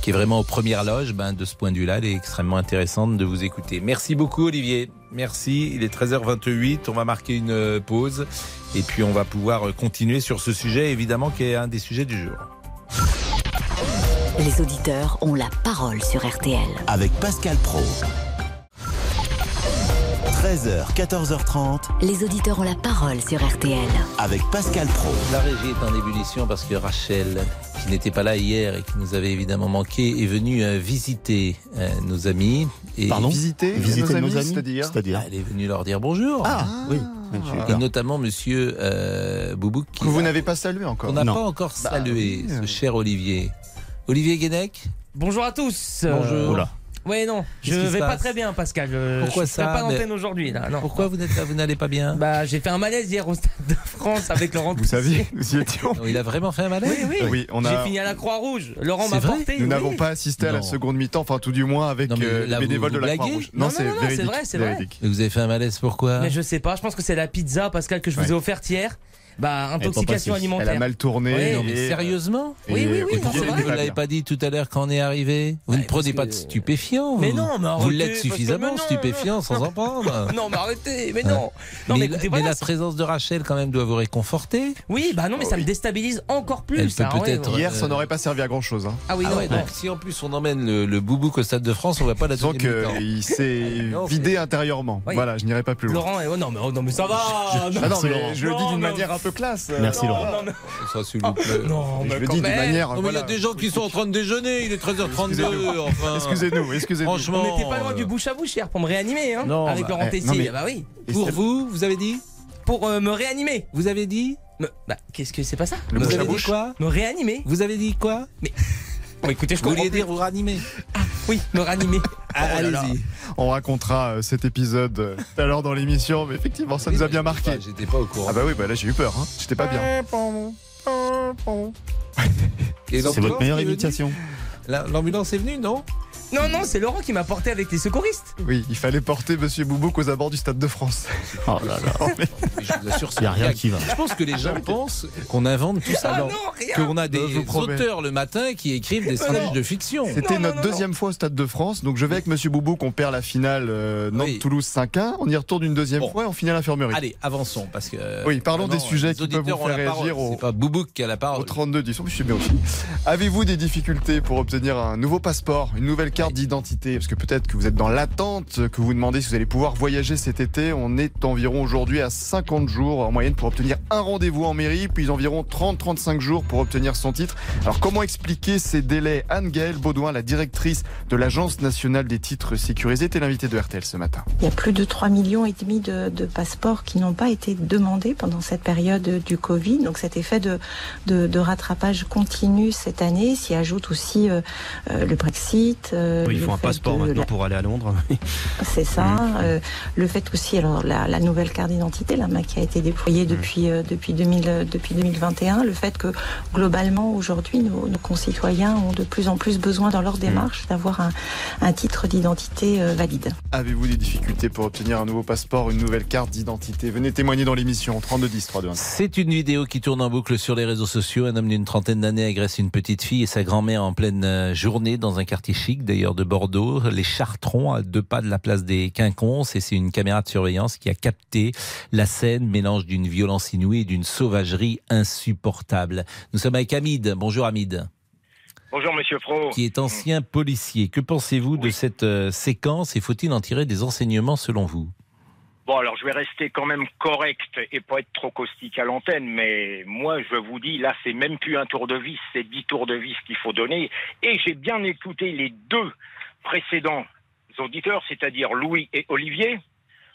qui est vraiment aux premières loges, ben, de ce point de vue-là, elle est extrêmement intéressante de vous écouter. Merci beaucoup Olivier. Merci. Il est 13h28. On va marquer une pause et puis on va pouvoir continuer sur ce sujet, évidemment, qui est un des sujets du jour. Les auditeurs ont la parole sur RTL. Avec Pascal Pro. 13h, 14h30. Les auditeurs ont la parole sur RTL. Avec Pascal Pro. La régie est en ébullition parce que Rachel, qui n'était pas là hier et qui nous avait évidemment manqué, est venue euh, visiter euh, nos amis. Et Pardon Visiter, Visiter nos nos amis, amis, c'est-à-dire Elle est venue leur dire bonjour. Ah, oui. oui, eu Et notamment Monsieur euh, Boubouk. Qui Que vous n'avez pas salué encore. On n'a pas encore Bah salué oui. ce cher Olivier. Olivier Guénec Bonjour à tous. Bonjour. Oula. Ouais non, je vais pas très bien Pascal. Je, Pourquoi je ça pas Mais- d'antenne aujourd'hui là. Non. Pourquoi vous n'êtes pas, vous n'allez pas bien Bah j'ai fait un malaise hier au Stade de France avec Laurent. Vous saviez, nous y étions. Non, Il a vraiment fait un malaise Oui oui. Oui, on J'ai a. fini à la Croix-Rouge. Laurent C'est m'a porté. Nous oui. n'avons pas assisté à la seconde mi-temps, enfin tout du moins avec euh, là, les bénévoles vous de la blaguez Croix-Rouge. Non, non, c'est vrai, c'est vrai. Vous avez fait un malaise pourquoi? Mais je sais pas. Je pense que c'est la pizza Pascal que je vous ai offerte hier. Bah intoxication alimentaire. Elle a mal tourné. Oui, Non mais et- sérieusement et Oui, oui, oui, non. Vous ne l'avez pas dit tout à l'heure quand on est arrivé Vous Ouais, ne prenez pas que- de stupéfiants Mais vous. non, mais Vous arrêtez, l'êtes parce que- suffisamment stupéfiant sans en prendre. Non mais arrêtez. Mais non. Non mais mais la, écoutez mais voilà. la présence de Rachel quand même doit vous réconforter. Oui bah non mais ça me déstabilise encore plus. Elle peut Ah ouais, peut-être- ouais. Hier, ça Euh, n'aurait pas servi à grand chose. Hein. Ah oui Ah ouais, non. donc si en plus on emmène le, le boubouk au Stade de France, on va pas la Donc euh, il s'est Non, vidé intérieurement. Voilà, je n'irai pas plus loin. Laurent, oh non mais oh non mais ça va. Ah je le dis d'une manière peu classe. Merci, Laurent. Non, non, Ça, s'il vous plaît. non, Je mais le dis de manière. Non, mais il y a voilà. des gens qui sont en train de déjeuner, il est 13h32, enfin. Excusez-nous, excusez-nous. Franchement. On n'était pas loin du bouche à bouche hier pour me réanimer, hein, Non, avec bah, Laurent eh, Tessier. mais- Ah Bah oui. Et Pour vous, vous avez dit Pour euh, me réanimer. Vous avez dit Me- Bah, qu'est-ce que c'est pas ça Le Vous bouche à avez dit bouche. quoi Me réanimer. Vous avez dit quoi Bon, écoutez, je Vous vouliez dire vous ranimer Oui, me réanimer. Ah, Oh. Allez-y. On racontera euh, cet épisode euh, tout à l'heure dans l'émission, mais effectivement, ça nous a bien marqué. J'étais pas au courant. Ah bah oui, bah là j'ai eu peur, hein. j'étais pas bien. C'est votre meilleure imitation. La- L'ambulance est venue, non? Non, non, c'est Laurent qui m'a porté avec les secouristes. Oui, il fallait porter Monsieur Boubouk aux abords du Stade de France. Oh là là. Mais Je vous assure, Il n'y a rien qui va. Je pense que les gens pensent qu'on invente tout ça. Ah non. non, rien. Qu'on a des auteurs le matin qui écrivent des non. de fiction. C'était notre non, non, deuxième fois au Stade de France, donc je vais avec Monsieur Boubouk, on perd la finale euh. Nantes-Toulouse 5-1, on y retourne une deuxième Bon. fois et on finit à l'infirmerie. Allez, avançons parce que. euh, Oui, parlons vraiment, des sujets qui peuvent vous faire réagir au- C'est pas Boubouk qui a la Au parole. 32 10, je suis bien aussi. Avez-vous des difficultés pour obtenir un nouveau passeport, une nouvelle carte d'identité Parce que peut-être que vous êtes dans l'attente, que vous demandez si vous allez pouvoir voyager cet été. On est environ aujourd'hui à 50 jours en moyenne pour obtenir un rendez-vous en mairie, puis environ 30-35 jours pour obtenir son titre. Alors comment expliquer ces délais? Anne-Gaëlle Baudouin, la directrice de l'Agence nationale des titres sécurisés, était l'invitée de RTL ce matin. Il y a plus de 3 millions et demi de, passeports qui n'ont pas été demandés pendant cette période du Covid. Donc cet effet de, de, de rattrapage continue cette année s'y ajoute aussi euh, euh, le Brexit. euh, Oui, il faut un passeport de maintenant la- pour aller à Londres. C'est ça. euh, le fait aussi, alors la, la nouvelle carte d'identité, la MAC qui a été déployée depuis euh, depuis 2000, euh, depuis 2021, le fait que globalement aujourd'hui nos, nos concitoyens ont de plus en plus besoin dans leur démarche d'avoir un, un titre d'identité euh, valide. Avez-vous des difficultés pour obtenir un nouveau passeport, une nouvelle carte d'identité? Venez témoigner dans l'émission 32 10 3 2 1. C'est une vidéo qui tourne en boucle sur les réseaux sociaux. Un homme d'une trentaine d'années agresse une petite fille et sa grand-mère en pleine euh, journée dans un quartier chic d'ailleurs de Bordeaux, les Chartrons, à deux pas de la place des Quinconces. Et c'est une caméra de surveillance qui a capté la scène, mélange d'une violence inouïe et d'une sauvagerie insupportable. Nous sommes avec Hamid. Bonjour Hamid. Bonjour Monsieur Fro. Qui est ancien policier. Que pensez-vous de cette euh, séquence et faut-il en tirer des enseignements selon vous? Bon, alors je vais rester quand même correct et pas être trop caustique à l'antenne, mais moi je vous dis, là c'est même plus un tour de vis, c'est dix tours de vis qu'il faut donner. Et j'ai bien écouté les deux précédents auditeurs, c'est-à-dire Louis et Olivier.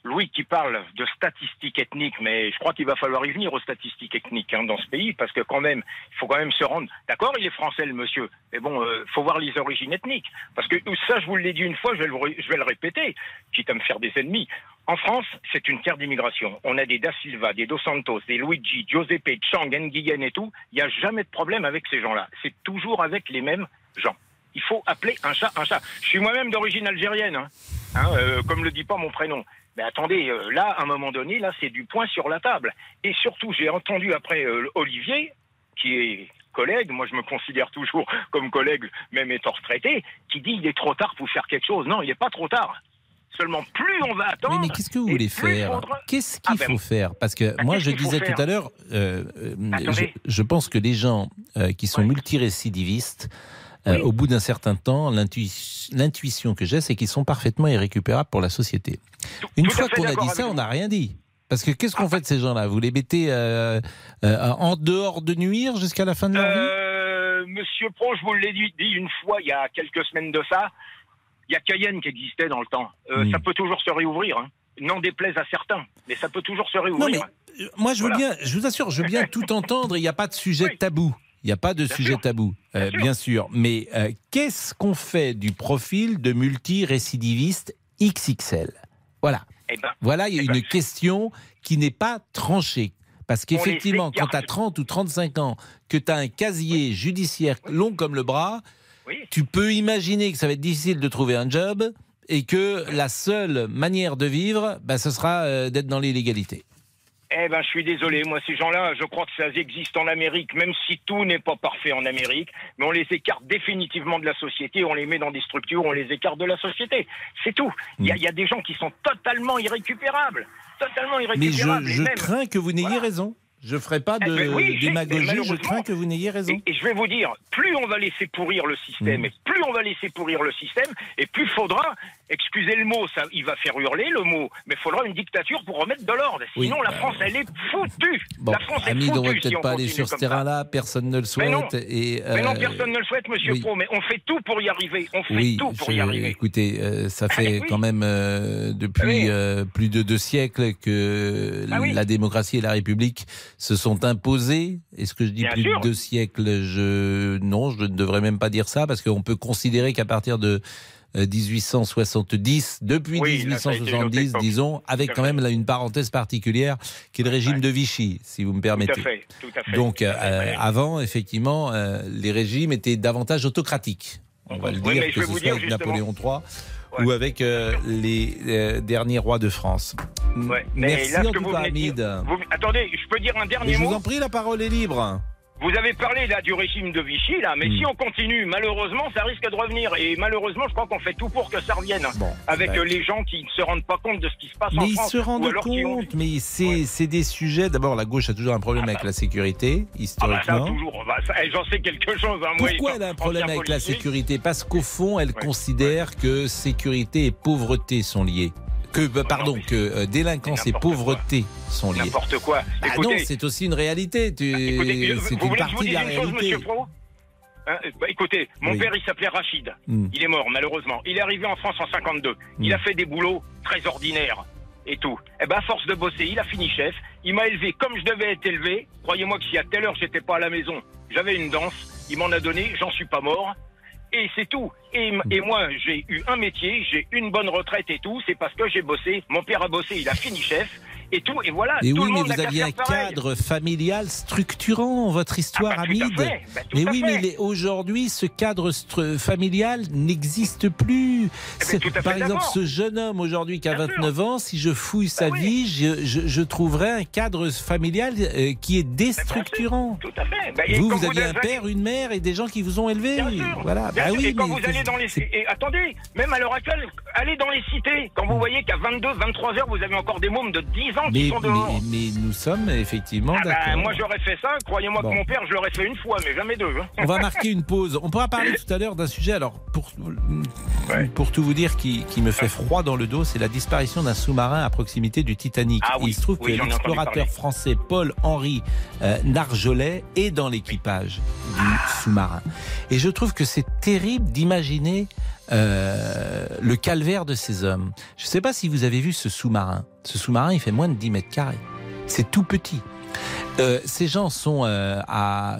Louis qui parle de statistiques ethniques, mais je crois qu'il va falloir y venir aux statistiques ethniques hein, dans ce pays, parce que quand même, il faut quand même se rendre. D'accord, il est français le monsieur, mais bon, euh, faut voir les origines ethniques, parce que ça, je vous l'ai dit une fois, je vais, le, je vais le répéter, quitte à me faire des ennemis. En France, c'est une terre d'immigration. On a des Da Silva, des Dos Santos, des Luigi, Giuseppe, Chang, Nguyen et tout. Il n'y a jamais de problème avec ces gens-là. C'est toujours avec les mêmes gens. Il faut appeler un chat un chat. Je suis moi-même d'origine algérienne, hein. Hein, euh, comme le dit pas mon prénom. Mais attendez, euh, là, à un moment donné, là, c'est du point sur la table. Et surtout, j'ai entendu après euh, Olivier, qui est collègue, moi je me considère toujours comme collègue, même étant retraité, qui dit il est trop tard pour faire quelque chose. Non, il n'est pas trop tard. Seulement, plus on va attendre. Oui, mais qu'est-ce que vous voulez faire Qu'est-ce Ah qu'il ben, faut faire Parce que bah, moi, je disais tout à l'heure, euh, euh, je, pense que les gens euh, qui sont multirécidivistes, euh, au bout d'un certain temps, l'intui- l'intuition que j'ai, c'est qu'ils sont parfaitement irrécupérables pour la société. Une tout fois qu'on a dit ça, on n'a rien dit. Parce que qu'est-ce qu'on fait de ces gens-là Vous les mettez euh, euh, en dehors de nuire jusqu'à la fin de leur vie Monsieur Pro, je vous l'ai dit une fois, il y a quelques semaines de ça, il y a Cayenne qui existait dans le temps. Euh, Hmm. Ça peut toujours se réouvrir. hein. N'en déplaise à certains, mais ça peut toujours se réouvrir. Non, mais euh, moi, je veux Voilà. bien, je vous assure, je veux bien tout entendre. Il n'y a pas de sujet tabou. Il n'y a pas de sujet tabou, euh, bien sûr. Mais qu'est-ce qu'on fait du profil de multirécidiviste XXL Voilà. Eh ben, Voilà, il y a une question qui n'est pas tranchée. Parce qu'effectivement, quand tu as 30 ou 35 ans, que tu as un casier judiciaire long comme le bras, tu peux imaginer que ça va être difficile de trouver un job et que la seule manière de vivre, bah, ce sera euh, d'être dans l'illégalité. Eh ben, je suis désolé. Moi, ces gens-là, je crois que ça existe en Amérique, même si tout n'est pas parfait en Amérique. Mais on les écarte définitivement de la société. On les met dans des structures, on les écarte de la société. C'est tout. Il y, a- y a des gens qui sont totalement irrécupérables. Totalement Mais je, irrécupérables. et je même- crains que vous n'ayez raison. Je ferai pas de Eh ben oui, démagogie. Je crains que vous n'ayez raison. Et, et je vais vous dire, plus on va laisser pourrir le système, Mm. et plus on va laisser pourrir le système, et plus faudra, excusez le mot, ça, il va faire hurler le mot, mais il faudra une dictature pour remettre de l'ordre. Oui, Sinon, la bah, France, elle est foutue. Bon, la France est Hamid, on va foutue si peut-être pas aller sur ce terrain-là. Personne ne le Mais non. souhaite. Et, Mais non, euh, personne ne le souhaite, monsieur oui. Pro, mais on fait tout pour y arriver. On fait Oui, tout pour je- y arriver. écoutez, euh, ça fait oui. quand même euh, depuis euh, plus de deux siècles que Ah la démocratie et la République se sont imposées. Est-ce que je dis Bien plus sûr. de deux siècles Je non, je ne devrais même pas dire ça parce qu'on peut considérer qu'à partir de euh, 1870, depuis Oui, là, ça a été une autre 1870, époque. disons, avec quand même là, une parenthèse particulière qui est le régime de Vichy, si vous me Tout à permettez. fait, tout à fait. Donc, Tout à fait, euh, ouais. avant, effectivement, euh, les régimes étaient davantage autocratiques. On va le Oui, dire, que ce soit avec Napoléon III ou avec euh, les euh, derniers rois de France. Ouais, mais Merci là, en tout cas, Hamid. dire- vous- attendez, je peux dire un dernier je mot vous en prie, la parole est libre. Vous avez parlé là du régime de Vichy là, Hmm. mais si on continue, malheureusement, ça risque de revenir. Et malheureusement, je crois qu'on fait tout pour que ça revienne. avec bah, euh, les gens qui ne se rendent pas compte de ce qui se passe en Mais ils France. se rendent ont- compte, mais c'est des sujets. D'abord, la gauche a toujours un problème avec la sécurité, Ah bah ça, historiquement. toujours. bah, eh, J'en sais quelque chose. Hein, Pourquoi elle a un problème avec la sécurité? Parce qu'au fond, elle considère que sécurité et pauvreté sont liées. Que, bah, pardon, que euh, délinquance et pauvreté sont liées. N'importe quoi. Bah Écoutez, non, c'est aussi une réalité. Tu- écoutez, vous C'est voulez une que je vous partie de la une chose, réalité. monsieur Pro Hein, bah, écoutez, mon Oui. père, il s'appelait Rachid. Hmm. Il est mort, malheureusement. Il est arrivé en France en 52. Il Hmm. a fait des boulots très ordinaires et tout. Eh ben, à force de bosser, il a fini chef. Il m'a élevé comme je devais être élevé. Croyez-moi que si à telle heure j'étais pas à la maison, j'avais une danse. Il m'en a donné, j'en suis pas mort. Et c'est tout. Et, moi, j'ai eu un métier, j'ai une bonne retraite et tout. C'est parce que j'ai bossé. Mon père a bossé, il a fini chef et tout. Et voilà. Et tout oui, le mais monde vous aviez un cadre familial structurant, votre histoire, Ah bah, tout à Hamid. fait, bah, tout mais à oui, fait. mais aujourd'hui, ce cadre familial n'existe plus. Eh ben, Par exemple, ce jeune homme aujourd'hui qui a 29 ans, si je fouille sa Bah vie, je, je, je trouverais un cadre familial euh, qui est déstructurant. Tout à fait. Bah, vous, vous aviez un père, une mère et des gens qui vous ont élevé. Voilà. Bien Bah oui, et quand vous allez dans les et attendez, même à l'heure actuelle, allez dans les cités. Quand vous voyez qu'à 22, 23 heures, vous avez encore des mômes de 10 qui mais, sont dehors. mais, mais nous sommes effectivement Ah bah, d'accord. moi j'aurais fait ça, croyez-moi Bon. que mon père je l'aurais fait une fois, mais jamais deux. hein. On va marquer une pause. On pourra parler tout à l'heure d'un sujet, alors pour, pour tout vous dire, qui, qui me fait froid dans le dos, c'est la disparition d'un sous-marin à proximité du Titanic. Ah oui, Il se trouve oui, que l'explorateur français Paul-Henri euh, Narjolet est dans l'équipage du sous-marin. Et je trouve que c'est terrible d'imaginer euh, le calvaire de ces hommes. Je ne sais pas si vous avez vu ce sous-marin. Ce sous-marin, il fait moins de 10 mètres carrés. C'est tout petit. Euh, ces gens sont euh, à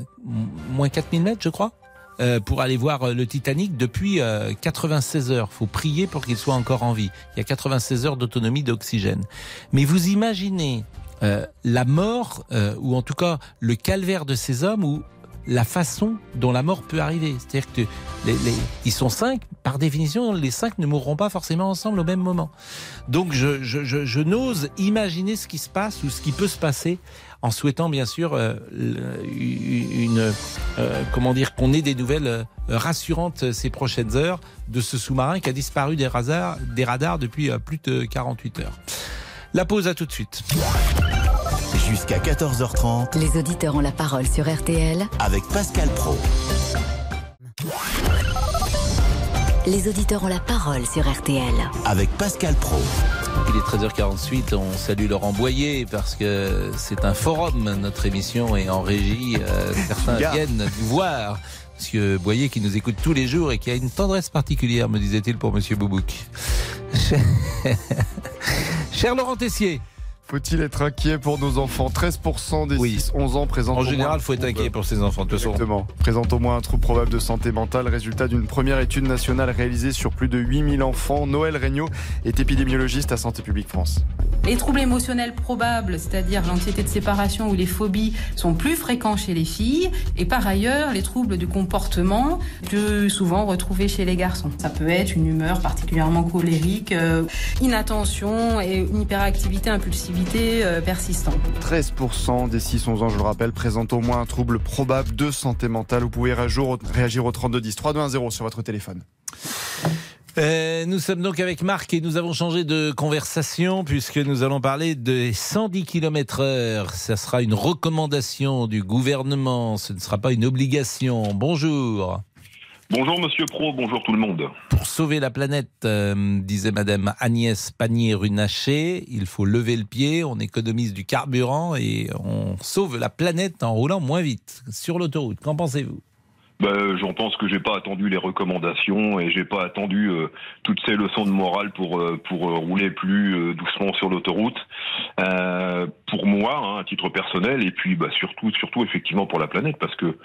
moins 4000 mètres, je crois, euh, pour aller voir euh, le Titanic depuis euh, 96 heures. faut prier pour qu'il soit encore en vie. Il y a 96 heures d'autonomie d'oxygène. Mais vous imaginez euh, la mort, euh, ou en tout cas le calvaire de ces hommes, ou la façon dont la mort peut arriver. C'est-à-dire que les, les- ils sont cinq, par définition, les cinq ne mourront pas forcément ensemble au même moment. Donc je, je, je, je n'ose imaginer ce qui se passe ou ce qui peut se passer en souhaitant bien sûr euh, une euh, comment dire qu'on ait des nouvelles euh, rassurantes ces prochaines heures de ce sous-marin qui a disparu des radars, des radars depuis euh, plus de 48 heures. La pause à tout de suite. Jusqu'à 14h30 Les auditeurs ont la parole sur RTL. avec Pascal Pro. Les auditeurs ont la parole sur RTL. Avec Pascal Pro. Il est 13h48, on salue Laurent Boyer parce que c'est un forum, notre émission est en régie, euh, certains viennent nous voir. Monsieur Boyer qui nous écoute tous les jours et qui a une tendresse particulière, me disait-il pour Monsieur Boubouk. Cher, Cher Laurent Tessier. Faut-il être inquiet pour nos enfants? 13% des 6-11 ans présentent En au moins général, un faut être trouble- inquiet pour ses enfants, de toute façon. Exactement. Présentent au moins un trouble probable de santé mentale, résultat d'une première étude nationale réalisée sur plus de 8000 enfants. Noël Regnault est épidémiologiste à Santé publique France. Les troubles émotionnels probables, c'est-à-dire l'anxiété de séparation ou les phobies, sont plus fréquents chez les filles. Et par ailleurs, les troubles du comportement, plus souvent retrouvés chez les garçons. Ça peut être une humeur particulièrement colérique, euh, inattention et une hyperactivité, impulsivité euh, persistante. 13% des 6-11 ans, je le rappelle, présentent au moins un trouble probable de santé mentale. Vous pouvez réagir au, réagir au 3210 3210 sur votre téléphone. Euh, nous sommes donc avec Marc et nous avons changé de conversation puisque nous allons parler de 110 km heure. Ça sera une recommandation du gouvernement, ce ne sera pas une obligation. Bonjour. Bonjour Monsieur Pro, bonjour tout le monde. Pour sauver la planète, euh, disait Madame Agnès Pannier-Runacher, il faut lever le pied, on économise du carburant et on sauve la planète en roulant moins vite sur l'autoroute. Qu'en pensez-vous? Ben, J'en pense que j'ai pas attendu les recommandations et j'ai pas attendu euh, toutes ces leçons de morale pour euh, pour euh, rouler plus euh, doucement sur l'autoroute. Euh, pour moi, hein, à titre personnel, et puis bah, surtout surtout effectivement pour la planète, parce que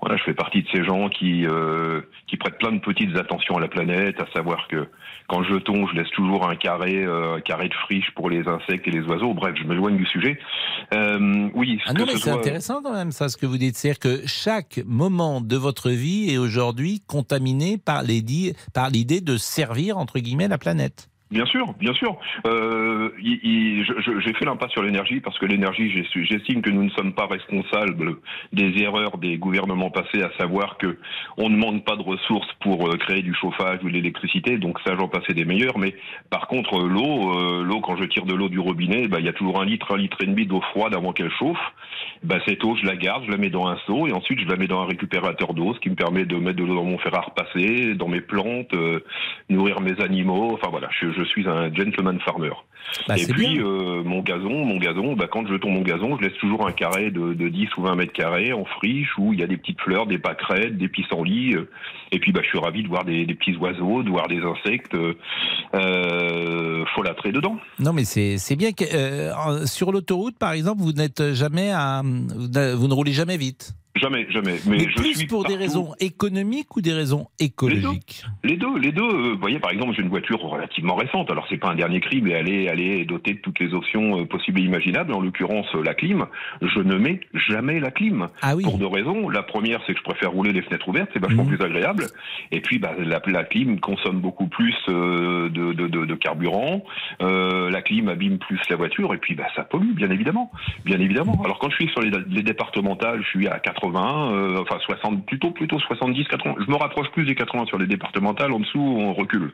voilà, je fais partie de ces gens qui euh, qui prêtent plein de petites attentions à la planète, à savoir que quand je tombe, je laisse toujours un carré un carré de friche pour les insectes et les oiseaux. Bref, je m'éloigne du sujet. Euh, oui, Ah non, mais ce c'est soit- intéressant quand même ça, ce que vous dites. C'est-à-dire que chaque moment de votre vie est aujourd'hui contaminé par les di- par l'idée de servir, entre guillemets, la planète. Bien sûr, bien sûr. Euh, J'ai fait l'impasse sur l'énergie parce que l'énergie, j'es- j'estime que nous ne sommes pas responsables des erreurs des gouvernements passés, à savoir que on ne demande pas de ressources pour euh, créer du chauffage ou de l'électricité, donc ça j'en passais des meilleurs. Mais par contre, euh, l'eau, euh, l'eau quand je tire de l'eau du robinet, bah, il y a toujours un litre, un litre et demi d'eau froide avant qu'elle chauffe. Bah, cette eau, je la garde, je la mets dans un seau et ensuite je la mets dans un récupérateur d'eau, ce qui me permet de mettre de l'eau dans mon fer à repasser, dans mes plantes, euh, nourrir mes animaux. Enfin voilà, je suis un gentleman farmer. Bah, et puis euh, mon gazon, mon gazon, bah, quand je tombe mon gazon, je laisse toujours un carré de, de 10 ou 20 mètres carrés en friche où il y a des petites fleurs, des pâquerettes, des pissenlits. euh, et puis bah, je suis ravi de voir des, des petits oiseaux, de voir des insectes euh, euh, folâtrer dedans. Non, mais c'est bien que sur l'autoroute, par exemple, vous n'êtes jamais à, vous ne roulez jamais vite. Jamais, jamais. Mais, Mais je plus suis pour des raisons économiques ou des raisons écologiques Les deux, les deux. euh, Vous voyez, par exemple, j'ai une voiture relativement récente. Alors, c'est pas un dernier cri, mais elle est, elle est dotée de toutes les options euh, possibles et imaginables. En l'occurrence, euh, la clim. Je ne mets jamais la clim. Ah oui. Pour deux raisons. La première, c'est que je préfère rouler les fenêtres ouvertes. C'est vachement plus agréable. Et puis, bah, la, la clim consomme beaucoup plus euh, de, de, de, de carburant. La clim abîme plus la voiture. Et puis, bah, ça pollue, bien évidemment. Bien évidemment. Alors, quand je suis sur les, les départementales, je suis à 80, euh, enfin 60, plutôt plutôt 70, 80. Je me rapproche plus des 80 sur les départementales. En dessous, on recule.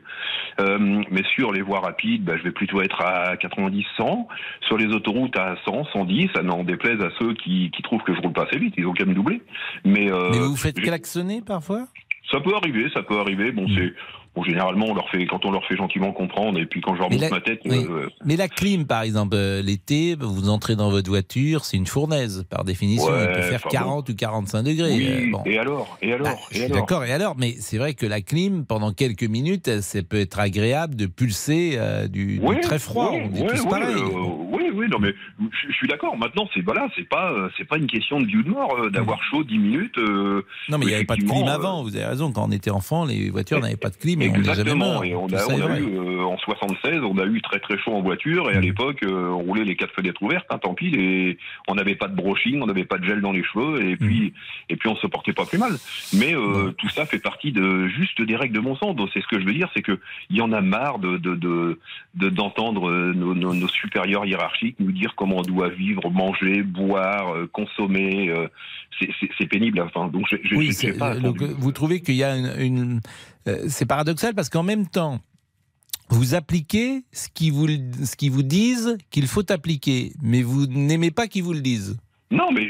Euh, mais sur les voies rapides, bah, je vais plutôt être à 90, 100. Sur les autoroutes, à 100, 110. Ça n'en déplaise à ceux qui, qui trouvent que je roule pas assez vite. Ils ont qu'à me doubler. Mais, euh, Mais vous vous faites klaxonner parfois? Ça peut arriver, ça peut arriver. Bon, c'est bon, généralement on leur fait quand on leur fait gentiment comprendre et puis quand je leur montre ma tête. oui. euh, Mais la clim, par exemple, euh, l'été, vous entrez dans votre voiture, c'est une fournaise, par définition. Ouais, Il peut faire enfin 40 ou 45 degrés. oui, euh, bon. et alors, et alors, Bah, alors. d'accord, et alors Mais c'est vrai que la clim, pendant quelques minutes, euh, ça peut être agréable de pulser euh, du, très froid. oui, on tous euh, oui, oui, non mais je, je suis d'accord. Maintenant, c'est voilà, c'est pas euh, c'est pas une question de vie ou de mort euh, d'avoir chaud 10 minutes. euh, Non, mais il n'y avait pas de clim avant, vous avez raison. Quand on était enfant, les voitures n'avaient pas de clim et on Exactement. Et on a, ça on est a vrai. eu en 76, on a eu très très chaud en voiture et à l'époque, euh, on roulait les quatre fenêtres ouvertes. Hein, tant pis, les... on n'avait pas de brushing, on n'avait pas de gel dans les cheveux et puis et puis on se portait pas plus mal. Mais tout ça fait partie de juste des règles de mon sens. Donc c'est ce que je veux dire, c'est que il y en a marre de de de de- d'entendre nos, nos, nos supérieurs hiérarchiques nous dire comment on doit vivre, manger, boire, euh, consommer. euh, c'est- pénible. Enfin, donc Oui, j'ai c'est- pas donc, attendu. vous trouvez qu'il y a une. une- euh, c'est paradoxal parce qu'en même temps, vous appliquez ce qu'ils vous, ce vous disent qu'il faut appliquer, mais vous n'aimez pas qu'ils vous le disent. Non, mais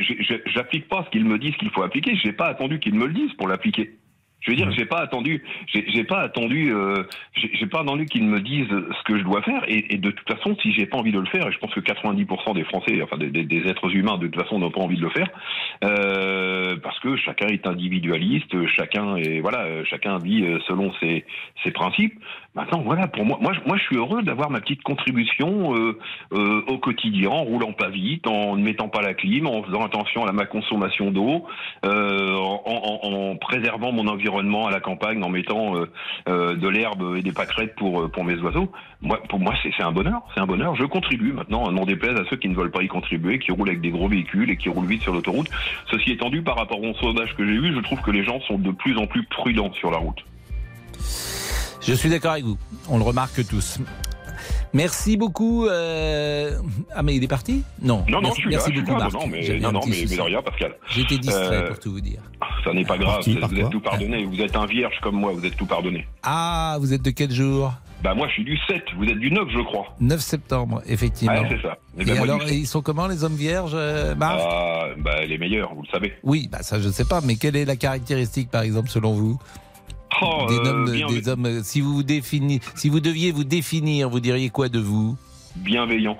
j'applique pas ce qu'ils me disent qu'il faut appliquer. J'ai pas attendu qu'ils me le disent pour l'appliquer. Je veux dire, j'ai pas attendu, j'ai pas attendu, euh, j'ai pas attendu qu'ils me disent ce que je dois faire. Et, et de toute façon, si j'ai pas envie de le faire, et je pense que 90% des Français, enfin des, des- des êtres humains, de toute façon, n'ont pas envie de le faire, euh, parce que chacun est individualiste, chacun est voilà, chacun vit euh, selon ses, ses principes. Maintenant, voilà, pour moi, moi, je- suis heureux d'avoir ma petite contribution euh, euh, au quotidien, en roulant pas vite, en ne mettant pas la clim, en faisant attention à ma consommation d'eau, euh, en, en- préservant mon environnement à la campagne, en mettant euh, euh, de l'herbe et des pâquerettes pour euh, pour mes oiseaux. Moi, pour moi, c'est un bonheur, c'est un bonheur. Je contribue maintenant, n'en déplaise à ceux qui ne veulent pas y contribuer, qui roulent avec des gros véhicules et qui roulent vite sur l'autoroute. Ceci étant dit, par rapport au sondage que j'ai eu, je trouve que les gens sont de plus en plus prudents sur la route. Je suis d'accord avec vous. On le remarque tous. Merci beaucoup. euh, Ah, mais il est parti? Non. Non, non, merci, je suis là, merci je suis beaucoup, là. Non, non, mais, non, non, mais, mais souci. de rien, Pascal. J'étais distrait, Euh, pour tout vous dire. Ça n'est pas grave, vous êtes tout pardonné. Vous êtes un vierge comme moi, vous êtes tout pardonné. Ah, vous êtes de quel jour? Bah moi je suis du 7, vous êtes du 9 je crois. 9 septembre, effectivement. Ouais, c'est ça. Eh Et, ben, moi, alors, ils sont comment les hommes vierges, euh, Marc? Ah, bah les meilleurs, vous le savez. Oui, bah ça je sais pas, mais quelle est la caractéristique par exemple selon vous? Oh, des, euh, hommes, bien- des hommes, euh, si vous vous si vous deviez vous définir, vous diriez quoi de vous? Bienveillant.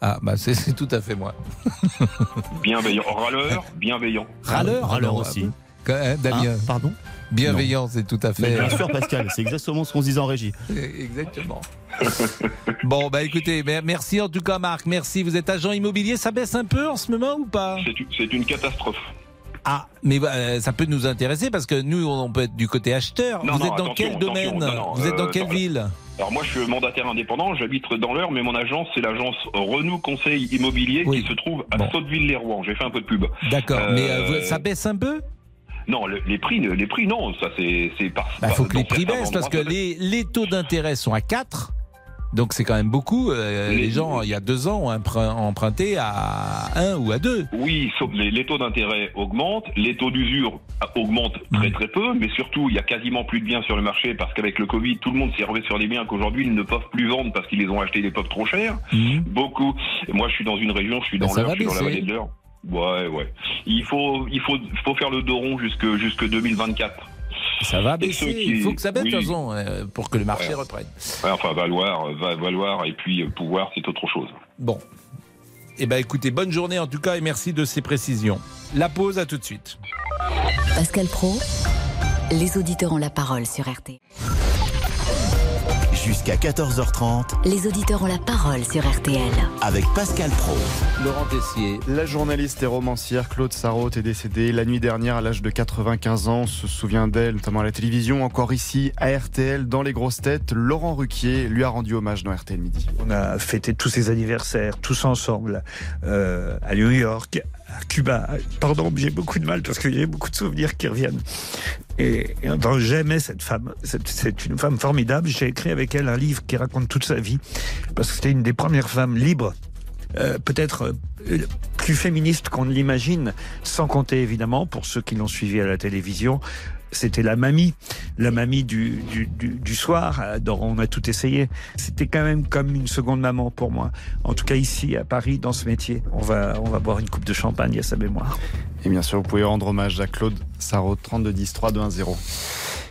Ah bah c'est tout à fait moi. Bienveillant. Râleur, bienveillant. Râleur, Râleur alors, aussi. Quand- hein, Damien Hein, pardon? Bienveillant, c'est tout à fait. Mais bien sûr, Pascal, c'est exactement ce qu'on se disait en régie. Exactement. bon, bah écoutez, mer- merci en tout cas, Marc. Merci. Vous êtes agent immobilier, ça baisse un peu en ce moment ou pas? C'est une catastrophe. Ah, mais euh, ça peut nous intéresser parce que nous, on peut être du côté acheteur. Non, vous non, êtes dans quel domaine Vous êtes dans euh, quelle ville Alors moi je suis mandataire indépendant, j'habite dans l'heure, mais mon agence c'est l'agence Renault Conseil Immobilier qui se trouve à Sotteville-les-Rouen. J'ai fait un peu de pub. D'accord, Euh, mais euh, vous- ça baisse un peu Non, le- les prix, les prix non, ça c'est c'est par. Il par- faut que les prix baissent parce que les taux d'intérêt sont à 4. Donc c'est quand même beaucoup. Euh, les... gens, il y a deux ans, ont emprunt- emprunté à 1 ou à 2. Oui, sauf les, les taux d'intérêt augmentent, les taux d'usure augmentent très très peu, mais surtout il y a quasiment plus de biens sur le marché parce qu'avec le Covid, tout le monde s'est revé sur des biens qu'aujourd'hui ils ne peuvent plus vendre parce qu'ils les ont achetés des peuples trop chers. Beaucoup. Et moi je suis dans une région, je suis dans l'heure, va je suis dans la vallée de l'heure. Ouais, ouais. Il faut, il faut, faut faire le dos rond jusque, jusque 2024. Ça va baisser. qui- Il faut que ça baisse de oui. toute façon euh, pour que le marché Ouais. reprenne. Ouais, enfin, valoir, va valoir, et puis euh, pouvoir, c'est autre chose. Bon. Eh ben écoutez, bonne journée en tout cas et merci de ces précisions. La pause, à tout de suite. Pascal Pro, les auditeurs ont la parole sur RT. Jusqu'à 14h30 Les auditeurs ont la parole sur RTL. avec Pascal Pro. Laurent Tessier. La journaliste et romancière Claude Sarraute est décédée la nuit dernière à l'âge de 95 ans. On se souvient d'elle, notamment à la télévision, encore ici, à RTL, dans les grosses têtes. Laurent Ruquier lui a rendu hommage dans RTL Midi. On a fêté tous ses anniversaires, tous ensemble, euh, à New York, Cuba. Pardon, j'ai beaucoup de mal parce y a beaucoup de souvenirs qui reviennent. Et, j'aimais cette femme. C'est- C'est une femme formidable. J'ai écrit avec elle un livre qui raconte toute sa vie parce que c'était une des premières femmes libres. euh, peut-être euh, plus féministe qu'on ne l'imagine, sans compter évidemment, pour ceux qui l'ont suivi à la télévision, c'était la mamie, la mamie du, du, du, du soir, euh, dont on a tout essayé. C'était quand même comme une seconde maman pour moi. En tout cas ici, à Paris, dans ce métier. On va, on va boire une coupe de champagne à sa mémoire. Et bien sûr, vous pouvez rendre hommage à Claude Sarraute, 32 10 3 2 1 0.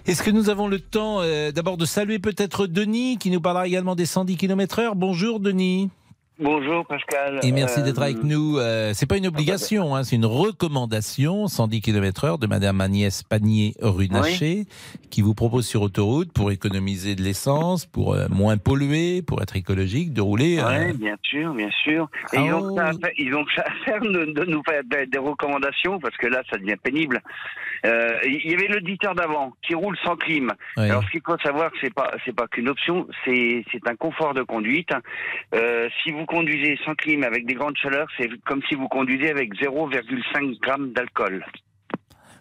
Est-ce que nous avons le temps euh, d'abord de saluer peut-être Denis qui nous parlera également des 110 km heure? Bonjour Denis. Bonjour Pascal. Et merci Euh, d'être avec nous. Euh, c'est pas une obligation, hein, c'est une recommandation 110 km heure de Madame Agnès Pannier-Runacher qui vous propose sur autoroute pour économiser de l'essence, pour euh, moins polluer, pour être écologique, de rouler. euh, Ouais, bien sûr, bien sûr. Et Ah ils, ont oh. ça à faire, ils ont ça à faire de, de nous faire des recommandations parce que là, ça devient pénible. Euh, Il y avait l'auditeur d'avant qui roule sans clim. Ouais. Alors, ce qu'il faut savoir, c'est pas c'est pas qu'une option, c'est c'est un confort de conduite. Euh, si vous conduisez sans clim avec des grandes chaleurs, c'est comme si vous conduisez avec 0,5 grammes d'alcool.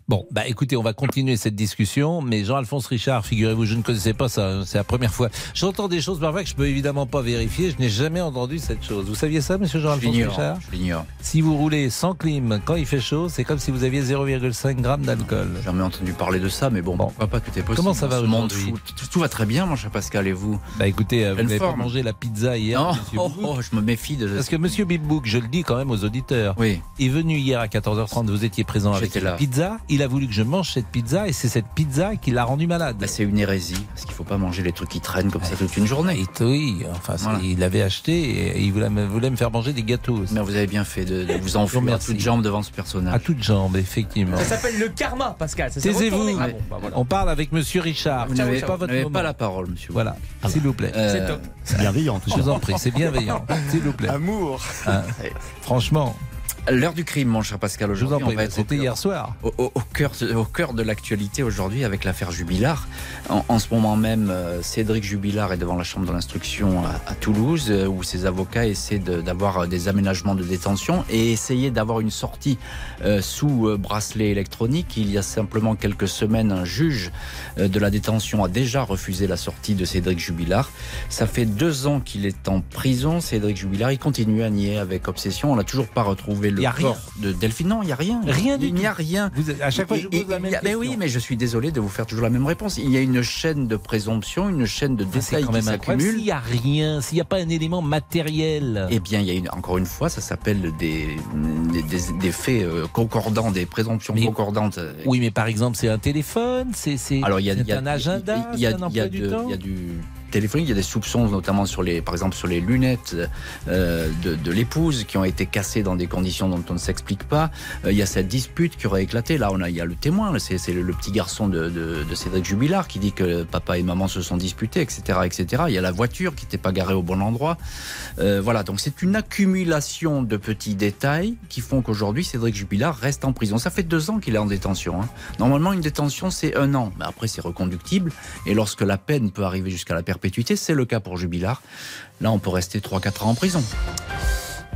Bon, bah écoutez, on va continuer cette discussion, mais Jean-Alphonse Richard, figurez-vous, je ne connaissais pas ça, c'est la première fois. J'entends des choses parfois que je peux évidemment pas vérifier, je n'ai jamais entendu cette chose. Vous saviez ça, monsieur Jean-Alphonse Richard? je l'ignore. Si vous roulez sans clim quand il fait chaud, c'est comme si vous aviez 0,5 grammes d'alcool. J'ai jamais entendu parler de ça, mais bon, pourquoi pas, tout est possible. Comment ça va aujourd'hui? tout, tout va très bien, mon cher Pascal, et vous? Bah écoutez, euh, vous n'avez pas mangé la pizza hier, Non, oh, oh, je me méfie de. Parce que monsieur Bibbouk, je le dis quand même aux auditeurs, oui. est venu hier à 14h30, vous étiez présent avec là. pizza, il a voulu que je mange cette pizza et c'est cette pizza qui l'a rendu malade. Bah, c'est une hérésie, parce qu'il faut pas manger les trucs qui traînent comme ça toute une journée. Et oui, enfin, Voilà. il l'avait acheté et il voulait me, voulait me faire manger des gâteaux. aussi. Mais vous avez bien fait de, de vous enfuir à toutes jambes devant ce personnage. À toutes jambes, effectivement. Ça s'appelle le karma, Pascal. Taisez-vous. Ah bon, bah voilà. On parle avec Monsieur Richard. Vous n'avez pas votre pas la parole, monsieur. Voilà, s'il vous plaît. Euh, C'est top. C'est bienveillant, tout Je vous en prie, c'est bienveillant. S'il vous plaît. Amour Hein, franchement, L'heure du crime, mon cher Pascal. Aujourd'hui, on va être au cœur- hier soir. Au, au- au cœur, de- au cœur de l'actualité aujourd'hui avec l'affaire Jubilard. En, en ce moment même, euh, Cédric Jubilard est devant la chambre de l'instruction à, à Toulouse, euh, où ses avocats essaient d'avoir euh, des aménagements de détention et essayer d'avoir une sortie euh, sous bracelet électronique. Il y a simplement quelques semaines, un juge de la détention a déjà refusé la sortie de Cédric Jubilard. Ça fait deux ans qu'il est en prison, Cédric Jubilard. Il continue à nier avec obsession. On n'a toujours pas retrouvé le Y a rien. de Delphine. Non, il n'y a rien. Rien du Il n'y a rien. Vous à chaque fois, je Et- pose la même y a- mais question. oui, mais je suis désolé de vous faire toujours la même réponse. Il y a une chaîne de présomption, une chaîne de Ah, détails qui s'accumulent. S'il n'y a rien, s'il n'y a pas un élément matériel. Eh bien, il y a une, encore une fois, ça s'appelle des, des, des- des faits euh, concordants, des présomptions concordantes. Oui, mais par exemple, c'est un téléphone, c'est un agenda, il y a, un il y a emploi du de- temps il y a du il y a des soupçons, notamment sur les, par exemple sur les lunettes euh, de, l'épouse qui ont été cassées dans des conditions dont on ne s'explique pas. Euh, il y a cette dispute qui aurait éclaté. Là, on a, il y a le témoin, c'est le, petit garçon de Cédric Jubilard qui dit que papa et maman se sont disputés, etc., etc. Il y a la voiture qui n'était pas garée au bon endroit. Euh, voilà, donc c'est une accumulation de petits détails qui font qu'aujourd'hui Cédric Jubilard reste en prison. Ça fait deux ans qu'il est en détention. hein. Normalement, une détention c'est un an, mais après c'est reconductible. Et lorsque la peine peut arriver jusqu'à la perpétuité, c'est le cas pour Jubilard. Là, on peut rester 3-4 ans en prison.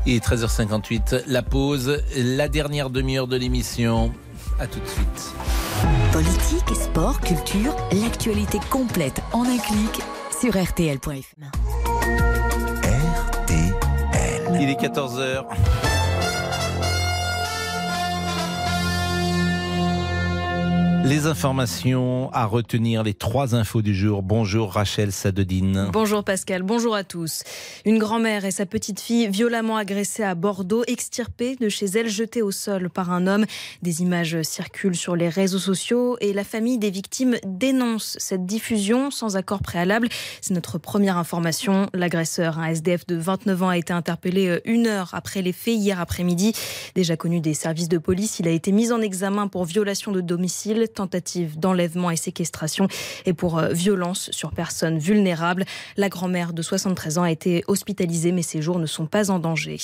Et 13h58, la pause, la dernière demi-heure de l'émission. À tout de suite. Politique, sport, culture, l'actualité complète en un clic sur rtl.fr. Il est 14h. Les informations à retenir, les trois infos du jour. Bonjour Rachel Sadodine. Bonjour Pascal, bonjour à tous. Une grand-mère et sa petite fille violemment agressées à Bordeaux, extirpées de chez elle, jetées au sol par un homme. Des images circulent sur les réseaux sociaux et la famille des victimes dénonce cette diffusion sans accord préalable. C'est notre première information. L'agresseur, un SDF de 29 ans, a été interpellé euh, une heure après les faits hier après-midi. Déjà connu des services de police, il a été mis en examen pour violation de domicile, tentative d'enlèvement et séquestration et pour euh, violence sur personnes vulnérables. La grand-mère de 73 ans a été hospitalisée, mais ses jours ne sont pas en danger.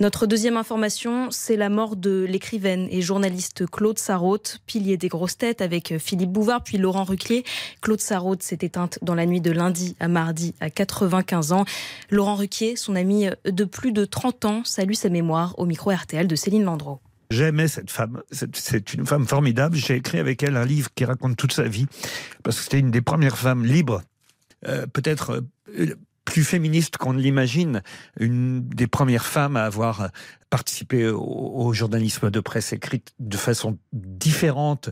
Notre deuxième information, c'est la mort de l'écrivaine et journaliste Claude Sarraute, pilier des grosses têtes avec Philippe Bouvard puis Laurent Ruquier. Claude Sarraute s'est éteinte dans la nuit de lundi à mardi à 95 ans. Laurent Ruquier, son ami de plus de 30 ans, salue sa mémoire au micro RTL de Céline Landreau. J'aimais cette femme. C'est- une femme formidable. J'ai écrit avec elle un livre qui raconte toute sa vie, parce que c'était une des premières femmes libres, euh, peut-être euh, plus féministe qu'on ne l'imagine, une des premières femmes à avoir participé au, journalisme de presse écrite de façon différente.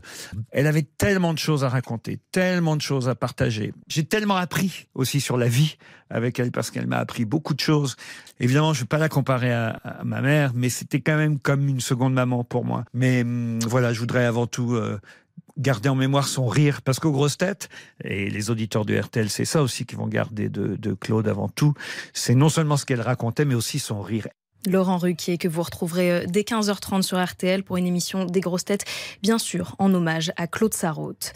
Elle avait tellement de choses à raconter, tellement de choses à partager. J'ai tellement appris aussi sur la vie avec elle parce qu'elle m'a appris beaucoup de choses. Évidemment, je ne vais pas la comparer à, à ma mère, mais c'était quand même comme une seconde maman pour moi. Mais hum, voilà, je voudrais avant tout euh, garder en mémoire son rire, parce qu'aux grosses têtes, et les auditeurs de RTL, c'est ça aussi qu'ils vont garder de, de Claude avant tout, c'est non seulement ce qu'elle racontait, mais aussi son rire. Laurent Ruquier, que vous retrouverez euh, dès 15h30 sur RTL pour une émission des grosses têtes, bien sûr, en hommage à Claude Sarraute.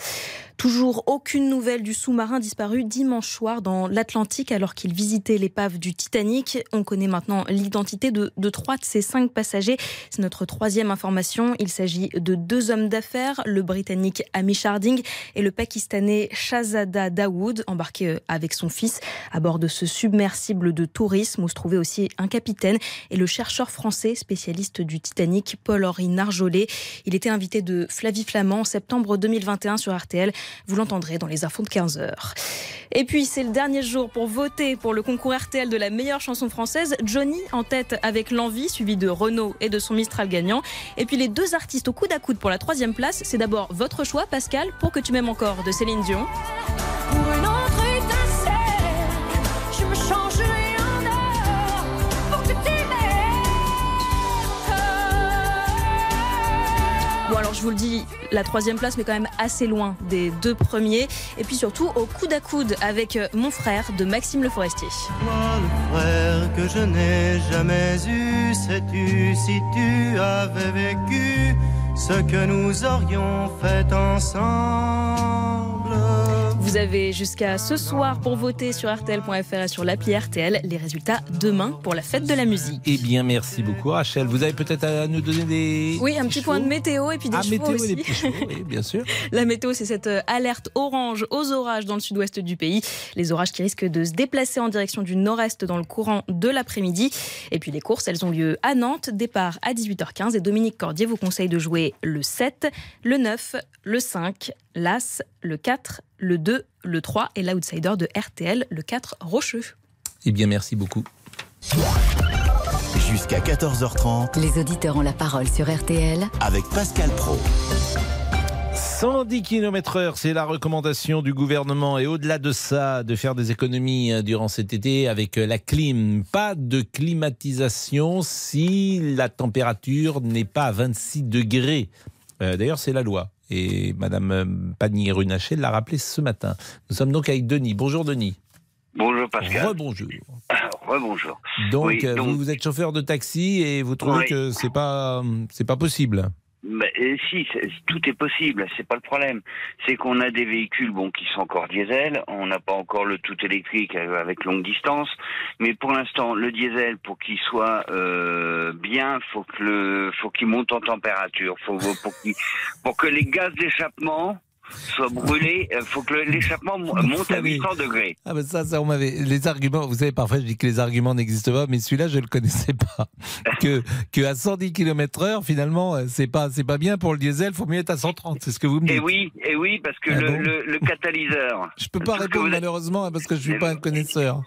Toujours aucune nouvelle du sous-marin disparu dimanche soir dans l'Atlantique alors qu'il visitait l'épave du Titanic. On connaît maintenant l'identité de, trois de ces cinq passagers. C'est notre troisième information. Il s'agit de deux hommes d'affaires, le Britannique Amish Harding et le Pakistanais Shahzada Dawood, embarqués euh, avec son fils à bord de ce submersible de tourisme où se trouvait aussi un capitaine et le chercheur français spécialiste du Titanic, Paul-Henri Narjolet. Il était invité de Flavie Flamand en septembre 2021 sur RTL. Vous l'entendrez dans les infos de 15h. Et puis, c'est le dernier jour pour voter pour le concours RTL de la meilleure chanson française. Johnny en tête avec L'Envie, suivi de Renaud et de son Mistral gagnant. Et puis, les deux artistes au coude à coude pour la troisième place, c'est d'abord votre choix, Pascal, pour que tu m'aimes encore de Céline Dion. Je vous le dis, la troisième place, mais quand même assez loin des deux premiers. Et puis surtout, au coude à coude avec euh, mon frère de Maxime Le Forestier. Le frère que je n'ai jamais eu, sais-tu si tu avais vécu ce que nous aurions fait ensemble? Vous avez jusqu'à ce soir pour voter sur RTL.fr et sur l'appli RTL. Les résultats demain pour la fête de la musique. Eh bien, merci beaucoup, Rachel. Vous avez peut-être à nous donner des. Oui, un petit point de météo et puis des Ah, chevaux météo aussi. et des petits chevaux, oui, bien sûr. La météo, c'est cette euh, alerte orange aux orages dans le sud-ouest du pays. Les orages qui risquent de se déplacer en direction du nord-est dans le courant de l'après-midi. Et puis les courses, elles ont lieu à Nantes, départ à 18h15. Et Dominique Cordier vous conseille de jouer le 7, le 9, le 5, l'As, le 4, le 2, le 3 et l'outsider de RTL, le 4 Rocheux. Eh bien, merci beaucoup. Jusqu'à 14h30 Les auditeurs ont la parole sur RTL avec Pascal Pro. 110 km heure, c'est la recommandation du gouvernement. Et au-delà de ça, de faire des économies euh, durant cet été avec euh, la clim. Pas de climatisation si la température n'est pas à 26 degrés. Euh, D'ailleurs, c'est la loi. Et Madame Pannier-Runacher l'a rappelé ce matin. Nous sommes donc avec Denis. Bonjour Denis. Bonjour Pascal. Rebonjour. Rebonjour. Donc, Oui, euh, donc- Vous, vous êtes chauffeur de taxi et vous trouvez Oui. que c'est pas c'est pas possible. Euh, si, tout est possible, c'est pas le problème. C'est qu'on a des véhicules bon qui sont encore diesel, on n'a pas encore le tout électrique euh, avec longue distance, mais pour l'instant le diesel pour qu'il soit euh, bien, faut que le faut qu'il monte en température, faut pour qu'il pour que les gaz d'échappement soient brûlés, euh, faut que l'échappement mo- monte à 800 degrés. Ah ben ça, ça on m'avait les arguments. Vous savez, parfois je dis que les arguments n'existent pas, mais celui-là je le connaissais pas. Que que à 110 km/h finalement euh, c'est pas c'est pas bien pour le diesel. Faut mieux être à 130. C'est ce que vous me dites. Et oui, et oui, parce que Ah le, bon le, le catalyseur. Je peux pas répondre malheureusement parce que je suis pas un connaisseur.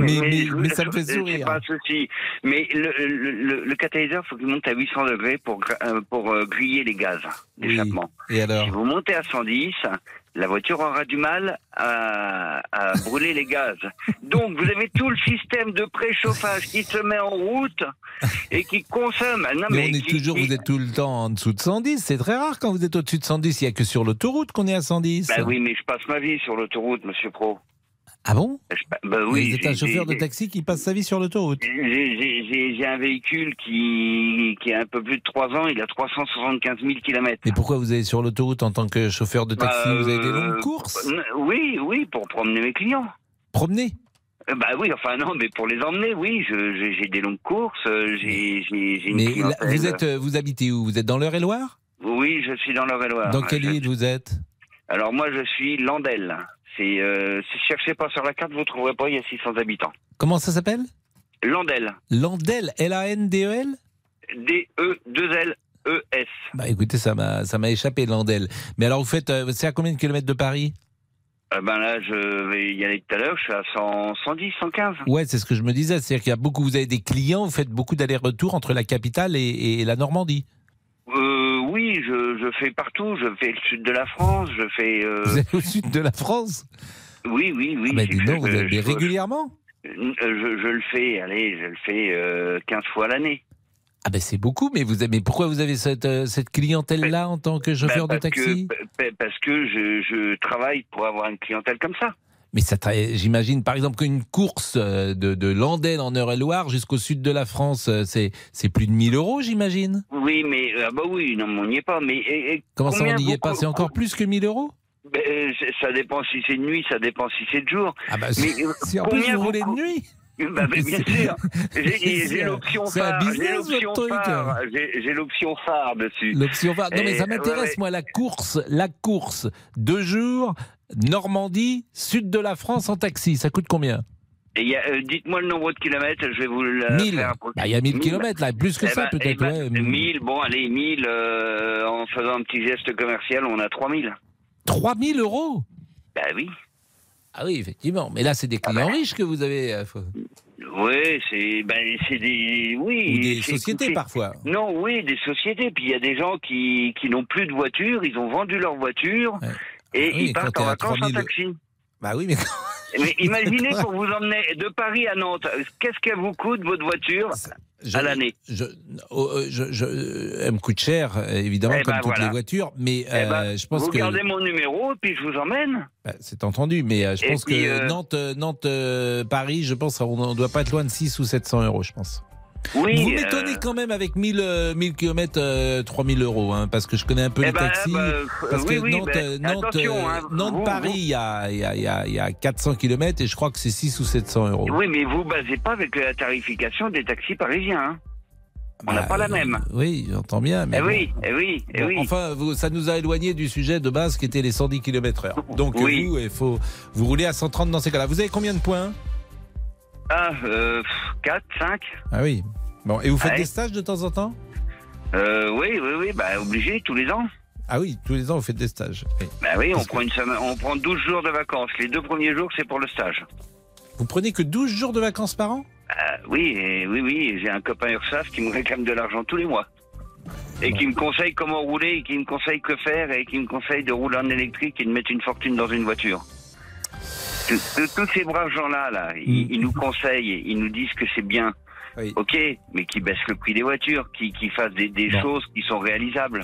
Mais mais, je- mais ça me fait sourire. pas un souci. Mais le, le, le, le catalyseur, faut qu'il monte à 800 degrés pour, euh, pour griller les gaz d'échappement. Et alors Si vous montez à 110, la voiture aura du mal à, à brûler les gaz. Donc vous avez tout le système de préchauffage qui se met en route et qui consomme. Non, mais, mais on est qui- toujours, qui- vous êtes tout le temps en dessous de 110. C'est très rare quand vous êtes au-dessus de 110. Il y a que sur l'autoroute qu'on est à 110. Bah oui, mais je passe ma vie sur l'autoroute, monsieur Pro. Ah bon Je- Bah oui. Vous êtes un chauffeur de taxi qui passe sa vie sur l'autoroute. J'ai- un véhicule qui, qui a un peu plus de 3 ans, il a 375 000 km. Mais pourquoi vous allez sur l'autoroute en tant que chauffeur de taxi Vous avez des longues courses Bah, euh, Oui, oui, pour promener mes clients. Promener Euh, Bah oui, enfin non, mais pour les emmener, oui, j'ai des longues courses, euh, j'ai une Mais là, vous êtes, euh, vous habitez où? Vous êtes dans l'Eure-et-Loire? Oui, je suis dans l'Eure-et-Loire. Dans quelle Je- île vous êtes? Alors moi, je suis Landel. C'est, euh, si cherchez pas sur la carte, vous trouverez pas, il y a 600 habitants. Comment ça s'appelle? Landel. Landel, L-A-N-D-E-L D-E-2-L-E-S. Bah écoutez, ça m'a ça m'a échappé Landel. Mais alors vous faites, euh, c'est à combien de kilomètres de Paris? Euh, ben là, je vais y aller tout à l'heure, je suis à 100, 110, 115. Ouais, c'est ce que je me disais. C'est-à-dire qu'il y a beaucoup, vous avez des clients, vous faites beaucoup d'allers-retours entre la capitale et, et la Normandie. Euh, oui, je, je fais partout. Je fais le sud de la France. Je fais. euh, Vous êtes au sud de la France? Oui, oui, oui. Ah bah, dis donc, vous allez je- régulièrement? Euh, je, je le fais. Allez, je le fais euh, 15 fois l'année. Ah ben c'est beaucoup, mais vous avez, pourquoi vous avez cette, euh, cette clientèle-là en tant que chauffeur Ben, de taxi? que, Parce que je travaille pour avoir une clientèle comme ça. Mais ça, j'imagine par exemple qu'une course euh, de, de Landel en Eure-et-Loire jusqu'au sud de la France, euh, c'est c'est plus de 1000 euros, j'imagine. Oui, mais ah bah oui, non, on n'y est pas. Mais et- et Comment ça, on n'y est pas? C'est encore plus que 1000 euros? Ben, euh, ça dépend si c'est de nuit, ça dépend si c'est de jour. Ah bah, mais euh, si en plus vous roulez de nuit? Bah, mais bien sûr. J'ai l'option phare. J'ai l'option phare. J'ai j'ai l'option phare dessus. L'option va. Non mais ça m'intéresse ouais, ouais. moi la course, la course deux jours Normandie, sud de la France en taxi, ça coûte combien euh, Dites-moi le nombre de kilomètres, je vais vous le 1000. faire. Bah, il y a 1000 kilomètres, là, plus que Eh ça, ben, peut-être, eh ben, ouais. 1000, bon allez, 1000, euh, en faisant un petit geste commercial, on a 3000. 3000 euros Bah oui. Ah oui, effectivement. Mais là, c'est des clients riches que vous avez. euh, Oui, c'est ben, des oui Ou des sociétés, parfois. Non, oui, des sociétés. Puis il y a des gens qui, qui n'ont plus de voiture, ils ont vendu leur voiture et Ah oui, ils partent en vacances en 3000 taxi. Bah oui, mais. Mais imaginez pour vous emmener de Paris à Nantes, qu'est-ce qu'elle vous coûte votre voiture à l'année Je, oh, euh, je, je- elle me coûte cher, évidemment, Eh comme ben, toutes voilà. les voitures, mais Eh ben, euh, je pense vous que. gardez mon numéro puis je vous emmène. Bah, C'est entendu, mais euh, je Et pense que euh, Nantes, Nantes Paris, je pense qu'on ne doit pas être loin de 6 ou 700 euros, je pense. Oui, Vous euh, m'étonnez quand même avec 1000, euh, 1000 km, euh, 3000 euros, hein, parce que je connais un peu les taxis. bah, parce oui, que oui, Nantes, Nantes, attention, hein, Nantes vous- Paris, il y a, il y, a, il y, a, il y a 400 km et je crois que c'est 6 ou 700 euros. Oui, mais vous basez pas avec la tarification des taxis parisiens. hein. On n'a Bah, pas la même. Oui, j'entends bien. Mais Eh bon. oui, eh oui, eh Bon, oui. Enfin, vous- ça nous a éloigné du sujet de base qui était les 110 km heure. Donc Oui. vous, il faut vous roulez à 130 dans ces cas-là. Vous avez combien de points? Ah, euh, 4, 5 Ah oui. Bon, et vous faites Ouais. des stages de temps en temps? Euh, Oui, oui, oui, bah obligé tous les ans. Ah oui, tous les ans vous faites des stages. Oui. Bah oui, on prend une semaine, on prend 12 jours de vacances. Les deux premiers jours, c'est pour le stage. Vous prenez que 12 jours de vacances par an? Euh, oui, et oui, oui, j'ai un copain URSAF qui me réclame de l'argent tous les mois. Et qui me conseille comment rouler, et qui me conseille que faire, et qui me conseille de rouler en électrique et de mettre une fortune dans une voiture. Tous- tous- Tous ces braves gens-là, là, ils, ils nous conseillent, ils nous disent que c'est bien. Ok, mais qui baissent le prix des voitures, qui, qui fassent des, des Bon. choses qui sont réalisables.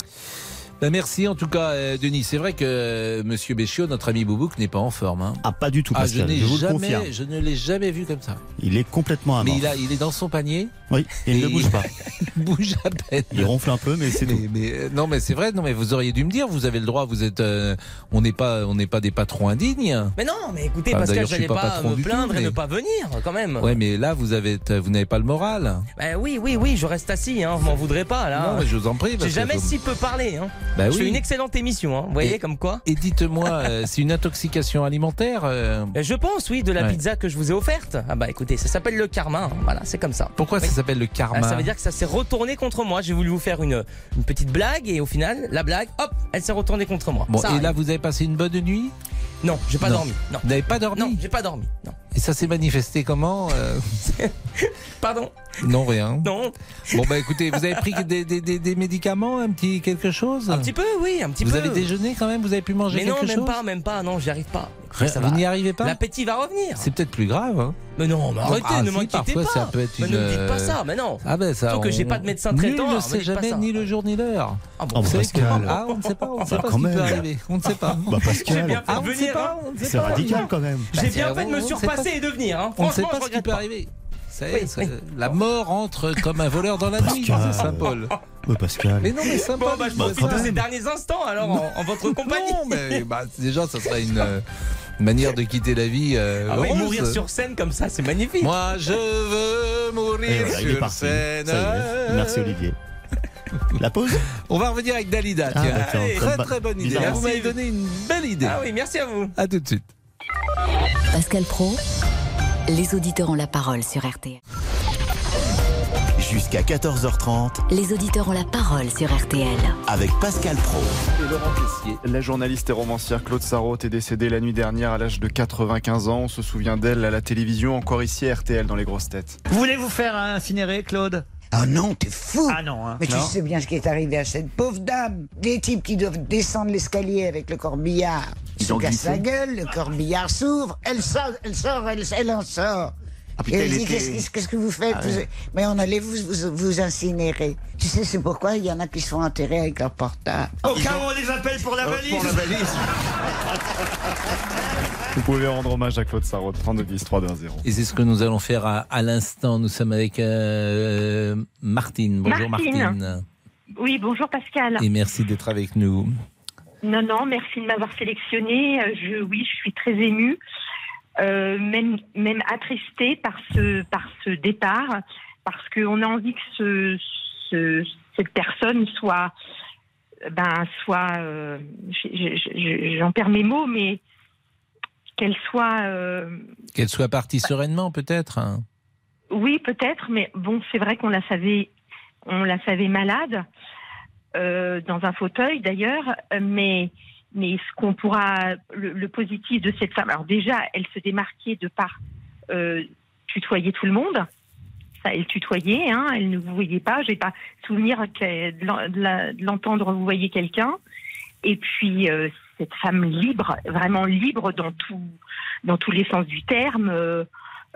Ben, merci en tout cas, euh, Denis. C'est vrai que euh, Monsieur Béchiot, notre ami Boubouk, n'est pas en forme. Hein. Ah, pas du tout, Ah, Pascal, je, n'ai je vous le confirme. Je ne l'ai jamais vu comme ça. Il est complètement à Mais mort. il, a, il est dans son panier. Oui, et il ne bouge pas. il bouge à peine. Il ronfle un peu, mais c'est tout. Mais, euh, non, mais c'est vrai. Non, mais vous auriez dû me dire. Vous avez le droit. Vous êtes. euh, on n'est pas. On n'est pas des patrons indignes. Mais non, mais écoutez, Ah, Pascal, je suis j'allais pas pas, me tout, plaindre et ne pas venir, quand même. Ouais, mais là, vous avez. Vous n'avez pas le moral. Ben oui, oui, oui, je reste assis, hein, vous m'en voudrez pas là. Non, mais je vous en prie. J'ai que jamais si peu parlé. Hein. Bah je oui. fais une excellente émission, hein. vous voyez Et- comme quoi. Et dites-moi, euh, c'est une intoxication alimentaire euh, Je pense, oui, de la Ouais. pizza que je vous ai offerte. Ah bah écoutez, ça s'appelle le karma. hein. Voilà, c'est comme ça. Pourquoi ça s'appelle le karma Ah, Ça veut dire que ça s'est retourné contre moi. J'ai voulu vous faire une, une petite blague et au final, la blague, hop, elle s'est retournée contre moi. Bon, Ça et arrive. là, vous avez passé une bonne nuit? Non, j'ai pas Non. dormi. Non. Vous n'avez pas dormi Non, j'ai pas dormi. Non. Et ça s'est manifesté comment euh Pardon Non, rien. Non. Bon, bah écoutez, vous avez pris des, des, des, des médicaments, un petit quelque chose Un petit peu, oui, un petit vous peu. avez déjeuné quand même Vous avez pu manger Mais non, quelque même chose pas, même pas. Non, j'y arrive pas. Ça Vous va. n'y arrivez pas L'appétit va revenir. C'est peut-être plus grave. Hein Mais non, mais arrêtez, Ah, ne si, m'inquiétez parfois, pas. ça peut être Mais ne me une, dites pas ça, mais non. Ah ben ça. Surtout que on- j'ai pas de médecin traitant, ne alors me sait jamais ni le jour ni l'heure. Ah bon, Oh, Vous savez Pascal. Ah, on ne sait pas, on ne sait Bah, pas quand ce qui peut même. arriver. On ne sait pas. Bah, J'ai Pascal, bien fait Ah, de on ne sait venir. pas, hein. on ne sait c'est radical quand même. J'ai Bah, bien c'est- fait de me on ne surpasser pas- et de venir. Hein. On ne sait Franchement, pas ce qui peut arriver. Ça y est, Oui, ça- oui. La mort entre comme un voleur dans la nuit, Pascal. c'est Saint-Paul. Pascal. Mais non, mais sympa. Bon, bah, je profite de ces derniers instants alors en, en votre compagnie. Non, mais bah, déjà, ça serait une euh, manière de quitter la vie. euh, Ah mourir sur scène comme ça, c'est magnifique. Moi, je veux mourir voilà, est sur scène. Ça y est. Merci Olivier. La pause On va revenir avec Dalida. Ah, tiens. Très très bonne idée. bizarre. Vous m'avez donné une belle idée. Ah oui, merci à vous. À tout de suite. Pascal Pro, les auditeurs ont la parole sur RTL. Jusqu'à 14h30 Les auditeurs ont la parole sur RTL. avec Pascal Pro. Et Laurent Tessier. La journaliste et romancière Claude Sarraute est décédée la nuit dernière à l'âge de 95 ans. On se souvient d'elle à la télévision, encore ici à RTL dans les grosses têtes. Voulez-vous faire incinérer, Claude? Ah non, t'es fou Ah non, hein. Mais tu Non. sais bien ce qui est arrivé à cette pauvre dame. Des types qui doivent descendre l'escalier avec le corbillard. Ils se ont cassent la gueule, le corbillard s'ouvre, elle sort, elle sort, elle, elle en sort. Ah, putain, Et elle elle dit était- qu'est-ce que vous faites Ah Vous- ouais. Mais on allait vous, vous, vous incinérer. Tu sais, c'est pourquoi il y en a qui se font enterrer avec leur portable. Au cas où on les appelle pour la valise. Vous pouvez rendre hommage à Claude Sarraute, 32 10 3 2 1 0. Et c'est ce que nous allons faire à, à l'instant. Nous sommes avec euh, Martine. Bonjour Martine. Martine. Oui, bonjour Pascal. Et merci d'être avec nous. Non, non, merci de m'avoir sélectionné. Euh, Je, oui, je suis très émue, euh, même, même attristée par ce, par ce départ, parce qu'on a envie que ce, ce- cette personne soit, ben, soit, euh, j'en perds mes mots, mais qu'elle soit, euh, Qu'elle soit partie sereinement, peut-être. hein. Oui, peut-être, mais bon, c'est vrai qu'on la savait, on la savait malade euh, dans un fauteuil d'ailleurs, mais mais ce qu'on pourra, le, le positif de cette femme, alors déjà, elle se démarquait de par euh, tutoyer tout le monde. Ça, elle tutoyait, hein, elle ne vous voyait pas. J'ai pas souvenir de l'entendre vous voyez quelqu'un. Et puis euh, cette femme libre, vraiment libre dans tout, dans tous les sens du terme. euh,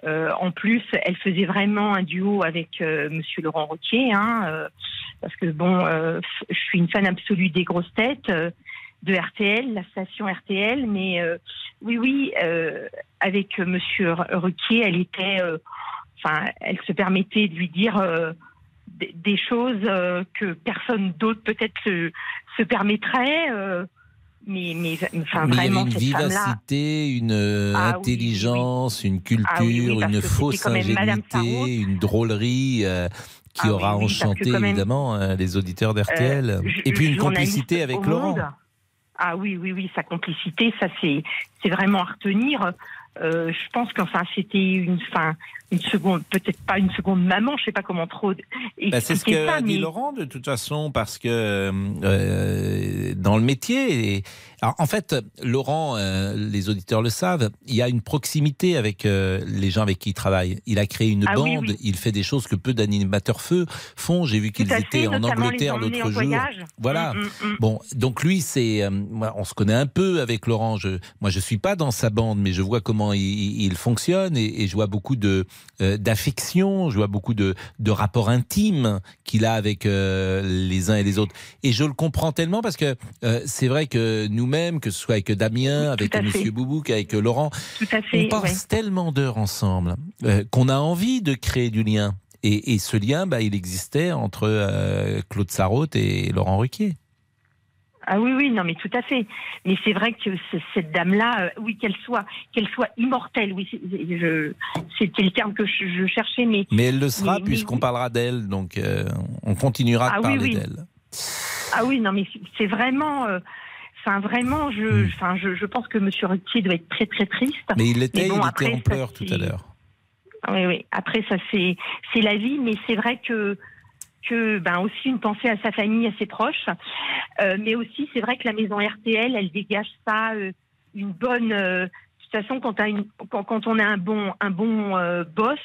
euh, en plus, elle faisait vraiment un duo avec euh, Monsieur Laurent Roquier, hein, euh, parce que bon, euh, je suis une fan absolue des grosses têtes euh, de RTL, la station RTL, mais euh, oui, oui, euh, avec Monsieur R- Ruquier, elle était, euh, enfin, elle se permettait de lui dire euh, des, des choses euh, que personne d'autre peut-être se, se permettrait. euh, mais, mais, enfin, Mais il y avait vraiment, une vivacité, une euh, Ah oui, intelligence, une culture, Ah oui, parce une fausse ingénuité, une drôlerie euh, qui Ah aura enchanté évidemment euh, les auditeurs d'RTL. Euh, Et puis une complicité avec au Laurent. monde. Ah oui, oui, oui, sa complicité, ça c'est c'est vraiment à retenir. Euh, je pense qu'enfin c'était une, enfin, une seconde, peut-être pas une seconde maman, je sais pas comment trop. Bah, c'est ce qu'a ça, dit mais- Laurent de toute façon parce que euh, dans le métier, alors, en fait, Laurent, euh, les auditeurs le savent, il y a une proximité avec euh, les gens avec qui il travaille. Il a créé une Ah bande, oui. il fait des choses que peu d'animateurs feu font. J'ai vu qu'ils étaient fait, en Angleterre l'autre jour. voyage. Voilà. Mm, mm, mm. Bon, donc lui, c'est, euh, on se connaît un peu avec Laurent. Je, moi, je suis pas dans sa bande, mais je vois comment il, il fonctionne et, et je vois beaucoup de euh, d'affection, je vois beaucoup de, de rapports intimes qu'il a avec les uns et les autres. Et je le comprends tellement parce que c'est vrai que nous-mêmes, que ce soit avec Damien, avec Monsieur. Boubouk, avec Laurent, Tout à fait. on passe ouais. tellement d'heures ensemble euh, qu'on a envie de créer du lien. Et, et ce lien, bah, il existait entre euh, Claude Sarraute et Laurent Ruquier. Ah oui, oui, non, mais tout à fait. Mais c'est vrai que cette dame-là, euh, oui, qu'elle soit, qu'elle soit immortelle, oui, c'était le terme que je, je cherchais, mais. Mais elle le sera puisqu'on oui. parlera d'elle, donc euh, on continuera Ah de oui, parler oui. d'elle. Ah oui, non, mais c'est- c'est vraiment. euh, Enfin, vraiment, je, Hmm. enfin, je, je pense que Monsieur Ruquier doit être très, très triste. Mais il l'était, bon, il après, était en pleurs tout à l'heure. Oui, oui. Après, ça, c'est, c'est la vie, mais c'est vrai que, que, ben, aussi une pensée à sa famille, à ses proches. Euh, mais aussi, c'est vrai que la maison RTL, elle dégage ça, euh, une bonne. euh, de toute façon, quand, une, quand, quand on a un bon, un bon euh, boss,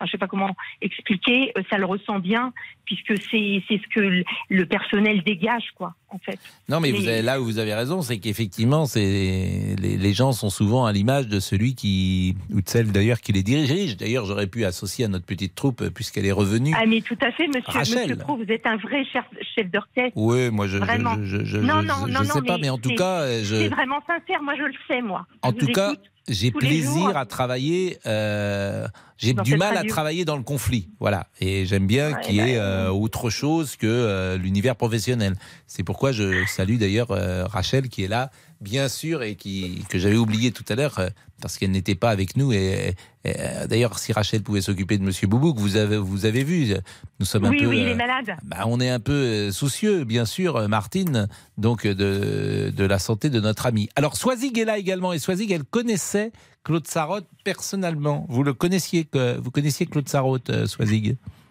enfin, je sais pas comment expliquer, euh, ça le ressent bien, puisque c'est, c'est ce que le, personnel dégage, quoi, en fait. Non, mais vous Mais- avez, là où vous avez raison, c'est qu'effectivement, c'est les, les gens sont souvent à l'image de celui qui ou de celle d'ailleurs qui les dirige. D'ailleurs, j'aurais pu associer à notre petite troupe euh, puisqu'elle est revenue. Ah, mais tout à fait, monsieur, monsieur Pro, vous êtes un vrai chef, chef d'orchestre. Oui, moi je je, Vraiment. je, je, je- sais non, pas, mais en tout c'est- cas, euh, C'est je, vraiment sincère, moi je le sais, moi. en tout cas, écoute j'ai plaisir jours. à travailler. euh, j'ai du mal à travailler dans le conflit, voilà. Et j'aime bien Ouais, qu'il y bah, ait euh, autre chose que euh, l'univers professionnel. C'est pourquoi je salue d'ailleurs euh, Rachel qui est là, bien sûr, et qui que j'avais oublié tout à l'heure euh, parce qu'elle n'était pas avec nous. Et, et, euh, d'ailleurs, si Rachel pouvait s'occuper de Monsieur Boubouk, vous avez vous avez vu, nous sommes un Oui, peu. oui, il euh, est malade. bah, on est un peu euh, soucieux, bien sûr, euh, Martine, donc euh, de, de la santé de notre ami. Alors, Swazig est là également, et Swazig, elle connaissait Claude Sarraute personnellement. Vous le connaissiez, vous connaissiez Claude Sarraute, euh,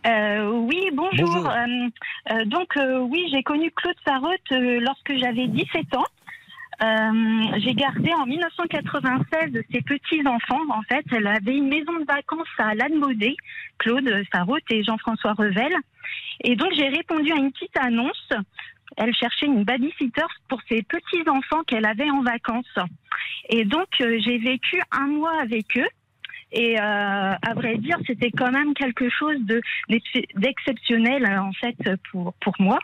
Euh, oui, bonjour. Bonjour. Euh, euh, donc, euh, oui, j'ai connu Claude Sarraute euh, lorsque j'avais 17 ans. Euh, j'ai gardé en 1996 ses petits-enfants. En fait, elle avait une maison de vacances à Lannemaudet, Claude Sarraute et Jean-François Revel. Et donc, j'ai répondu à une petite annonce. Elle cherchait une babysitter pour ses petits-enfants qu'elle avait en vacances. Et donc, euh, j'ai vécu un mois avec eux. Et euh, à vrai dire, c'était quand même quelque chose de d'ex- d'exceptionnel en fait pour pour moi,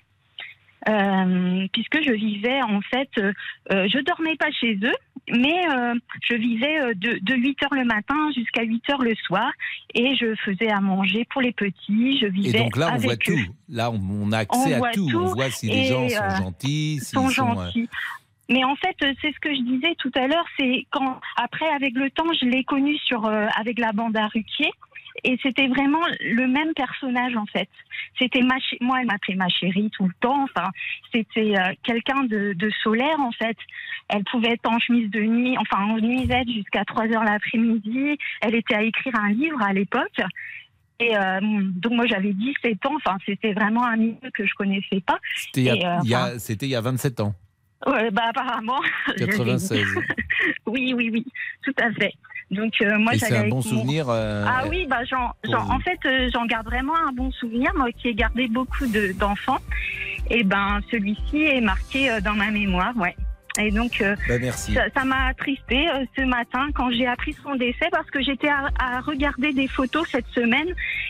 Euh, puisque je vivais en fait, euh, euh, je dormais pas chez eux, mais euh, je vivais euh, de, de 8 heures le matin jusqu'à 8 heures le soir, et je faisais à manger pour les petits. Je Et vivais donc là, on avec voit eux. tout. Là, on, on a accès On à tout. tout On voit si les et, gens sont gentils, s'ils sont sont. gentils. Mais en fait, c'est ce que je disais tout à l'heure, c'est quand après avec le temps, je l'ai connu sur euh, avec la bande à Ruquier et c'était vraiment le même personnage en fait. C'était ma ch- moi elle m'appelait ma chérie tout le temps. Enfin, c'était euh, quelqu'un de, de solaire en fait. Elle pouvait être en chemise de nuit, enfin en nuisette jusqu'à 3 heures l'après-midi. Elle était à écrire un livre à l'époque. Et euh, donc moi j'avais 17 ans, enfin c'était vraiment un milieu que je connaissais pas. C'était il y a- euh, il y a- enfin, C'était il y a 27 ans. Ouais, bah apparemment. je l'ai dit. 96. oui, oui, oui, tout à fait. Donc euh, moi Et j'allais c'est un bon mon- souvenir. euh, Ah oui, bah j'en, pour en fait euh, j'en garde vraiment un bon souvenir, moi qui ai gardé beaucoup de, d'enfants. Et ben celui-ci est marqué euh, dans ma mémoire, ouais. Et donc euh, Bah, merci. ça, m'a attristé euh, ce matin quand j'ai appris son décès parce que j'étais à, à regarder des photos cette semaine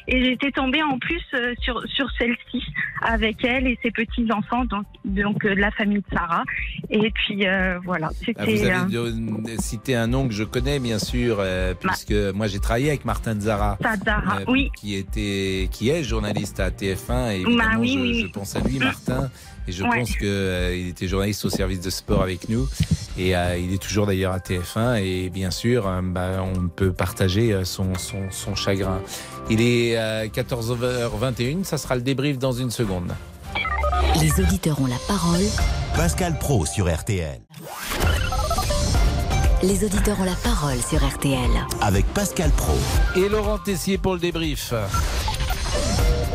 Et j'étais tombée en plus euh, sur, sur celle-ci avec elle et ses petits-enfants, donc, donc euh, de la famille de Sarah. Et puis euh, voilà, Ah, c'était... vous euh, avez de- cité un nom que je connais bien sûr, euh, puisque moi j'ai travaillé avec Martin Zara, Bah. Zara, oui. qui était, qui est journaliste à TF1 et évidemment Bah oui, je, oui, oui. je pense à lui, Martin, et je Ouais. pense que euh, il était journaliste au service de sport avec nous et euh, il est toujours d'ailleurs à TF1 et bien sûr euh, bah, on peut partager son, son, son chagrin. Il est euh, 14h21, ça sera le débrief dans une seconde. Les auditeurs ont la parole. Pascal Pro sur RTL. Les auditeurs ont la parole sur RTL. Avec Pascal Pro. Et Laurent Tessier pour le débrief.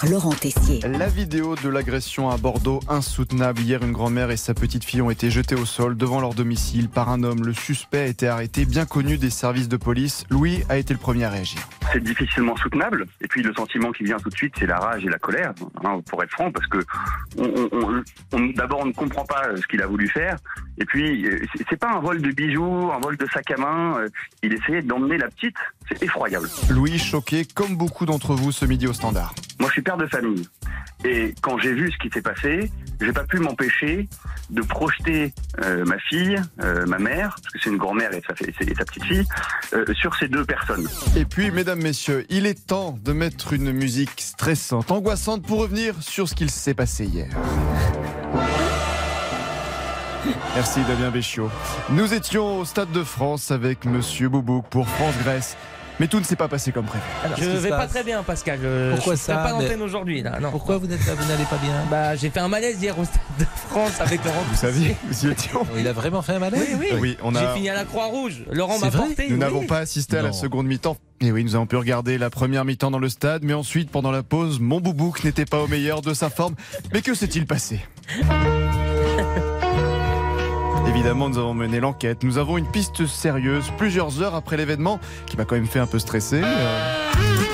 par Laurent Tessier. La vidéo de l'agression à Bordeaux insoutenable. Hier, une grand-mère et sa petite fille ont été jetées au sol devant leur domicile par un homme. Le suspect a été arrêté, bien connu des services de police. Louis a été le premier à réagir. c'est difficilement soutenable. Et puis le sentiment qui vient tout de suite, c'est la rage et la colère, hein, pour être franc, parce que on, on- on- on- d'abord on ne comprend pas ce qu'il a voulu faire. Et puis euh, c'est- c'est pas un vol de bijoux, un vol de sac à main. euh, Il essayait d'emmener la petite. C'est effroyable. Louis choqué, comme beaucoup d'entre vous ce midi au standard. Je suis père de famille. Et quand j'ai vu ce qui s'est passé, j'ai pas pu m'empêcher de projeter euh, ma fille, euh, ma mère, parce que c'est une grand-mère et et sa petite fille, euh, sur ces deux personnes. Et puis, mesdames, messieurs, il est temps de mettre une musique stressante, angoissante pour revenir sur ce qu'il s'est passé hier. Merci Damien Béchiot. Nous étions au Stade de France avec Monsieur Boubouk pour France-Grèce. Mais tout ne s'est pas passé comme prévu. je vais pas très bien, Pascal. Je, Pourquoi je ça pas Mais- d'antenne aujourd'hui, là. Non. Pourquoi vous n'êtes pas- vous n'allez pas bien? Bah, j'ai fait un malaise hier au Stade de France avec Laurent. Vous saviez, nous y étions. Il a vraiment fait un malaise? Oui, oui. Oui, on a- J'ai fini à la Croix-Rouge. Laurent C'est m'a vrai? porté. Nous oui. n'avons pas assisté à la seconde mi-temps. Et oui, nous avons pu regarder la première mi-temps dans le stade, mais ensuite, pendant la pause, mon boubouk n'était pas au meilleur de sa forme. Mais que s'est-il passé? Évidemment, nous avons mené l'enquête. Nous avons une piste sérieuse plusieurs heures après l'événement qui m'a quand même fait un peu stresser. Euh,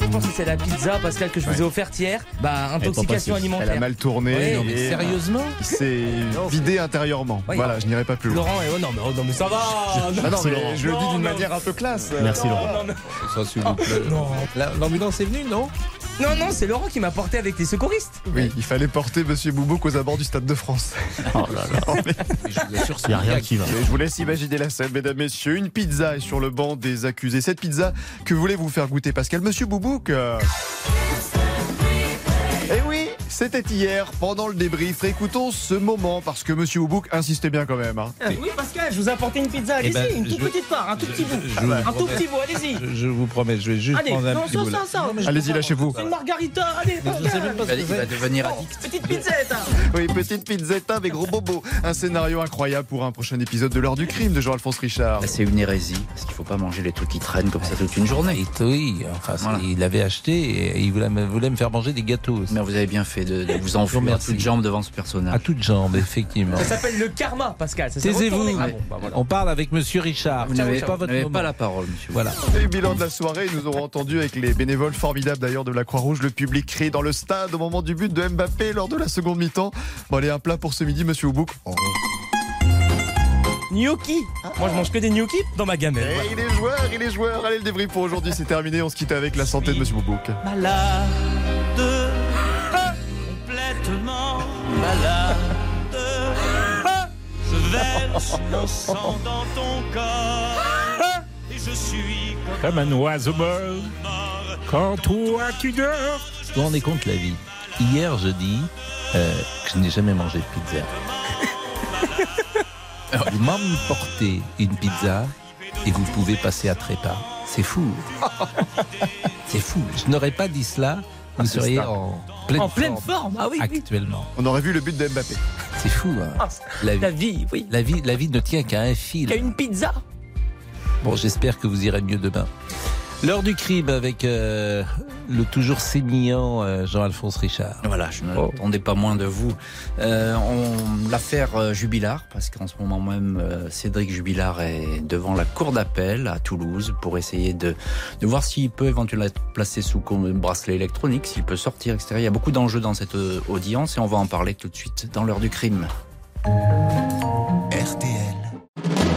Je pense que c'est la pizza, Pascal, que je vous ai offerte hier. Bah, intoxication alimentaire. Elle a mal tourné. Ouais, Non, mais et sérieusement C'est vidé intérieurement. Voilà, je n'irai pas plus loin. Laurent, eh, oh non, mais, oh non, mais ça va. Ah non, Merci, mais Laurent. je le dis Non, d'une non. manière un peu classe. Merci Laurent. Non, non, Ça, s'il vous plaît. non. La- L'ambulance est venue, non? Non, non, c'est Laurent qui m'a porté avec les secouristes. Oui, il fallait porter Monsieur Boubouk aux abords du Stade de France. Oh là là. Mais Je vous assure, Il n'y a rien qui va. Et je vous laisse imaginer la scène, mesdames, messieurs. Une pizza est sur le banc des accusés. Pizza, que voulez-vous faire goûter, Pascal? Monsieur Boubouk c'était hier, pendant le débrief. Écoutons ce moment, parce que Monsieur Boubouk insistait bien quand même. hein. Oui, Pascal, je vous ai apporté une pizza. Eh Allez-y, ben, une toute petite part, un tout petit bout. je Un tout promets. petit bout, allez-y. Je, je vous promets, je vais juste Allez, prendre un non, petit ça, bout. ça, ça. Allez-y, lâchez-vous. Une margarita, allez, Je sais même Pascal. pas ce que Il va c'est. devenir Oh, petite pizzette. Oui, petite pizzetta avec gros bobo. Un scénario incroyable pour un prochain épisode de l'heure du crime de Jean-Alphonse Richard. Bah, C'est une hérésie, parce qu'il faut pas manger les trucs qui traînent comme ça toute une journée. Et oui, enfin, Voilà. il l'avait acheté et il voulait, me- voulait me faire manger des gâteaux. aussi. Mais vous avez bien fait de, de vous enfuir à toutes jambes devant ce personnage. À toutes jambes, effectivement. Ça s'appelle le karma, Pascal. Taisez-vous. Ah bon, bah voilà. On parle avec Monsieur Richard. Vous n'avez pas votre la parole, monsieur. Voilà. Et bilan de la soirée, nous aurons entendu avec les bénévoles formidables d'ailleurs de la Croix-Rouge, le public crie dans le stade au moment du but de Mbappé lors de la seconde mi-temps. Bon, allez, un plat pour ce midi, monsieur Oubouk. Oh. Gnocchi. Moi, je mange que des gnocchi dans ma gamelle. Et voilà. il est joueur, il est joueur. Allez, le débrief pour aujourd'hui, c'est terminé. On se quitte avec la santé de monsieur Boubouk. Malade, verse mon sang dans ton corps. Et je suis comme Comme un oiseau mort. Quand toi tu dors. Vous vous rendez compte la vie? Hier, je dis euh, que je n'ai jamais mangé de pizza. vous m'emportez une pizza et vous pouvez passer à trépas. C'est fou. C'est fou. Je n'aurais pas dit cela. Vous c'est seriez en pleine, En pleine forme. Ah oui, oui. actuellement. On aurait vu le but de Mbappé. C'est fou. hein. Ah, La La vie, vie, oui. la vie, la vie ne tient qu'à un fil. Il y a une pizza. Bon, j'espère que vous irez mieux demain. L'heure du crime avec euh, le toujours sémillant euh, Jean-Alphonse Richard. Voilà, je ne l'attendais pas moins de vous. Euh, on- L'affaire euh, Jubilard, parce qu'en ce moment même, euh, Cédric Jubilard est devant la cour d'appel à Toulouse pour essayer de, de voir s'il peut éventuellement être placé sous bracelet électronique, s'il peut sortir, etc. Il y a beaucoup d'enjeux dans cette audience et on va en parler tout de suite dans l'heure du crime.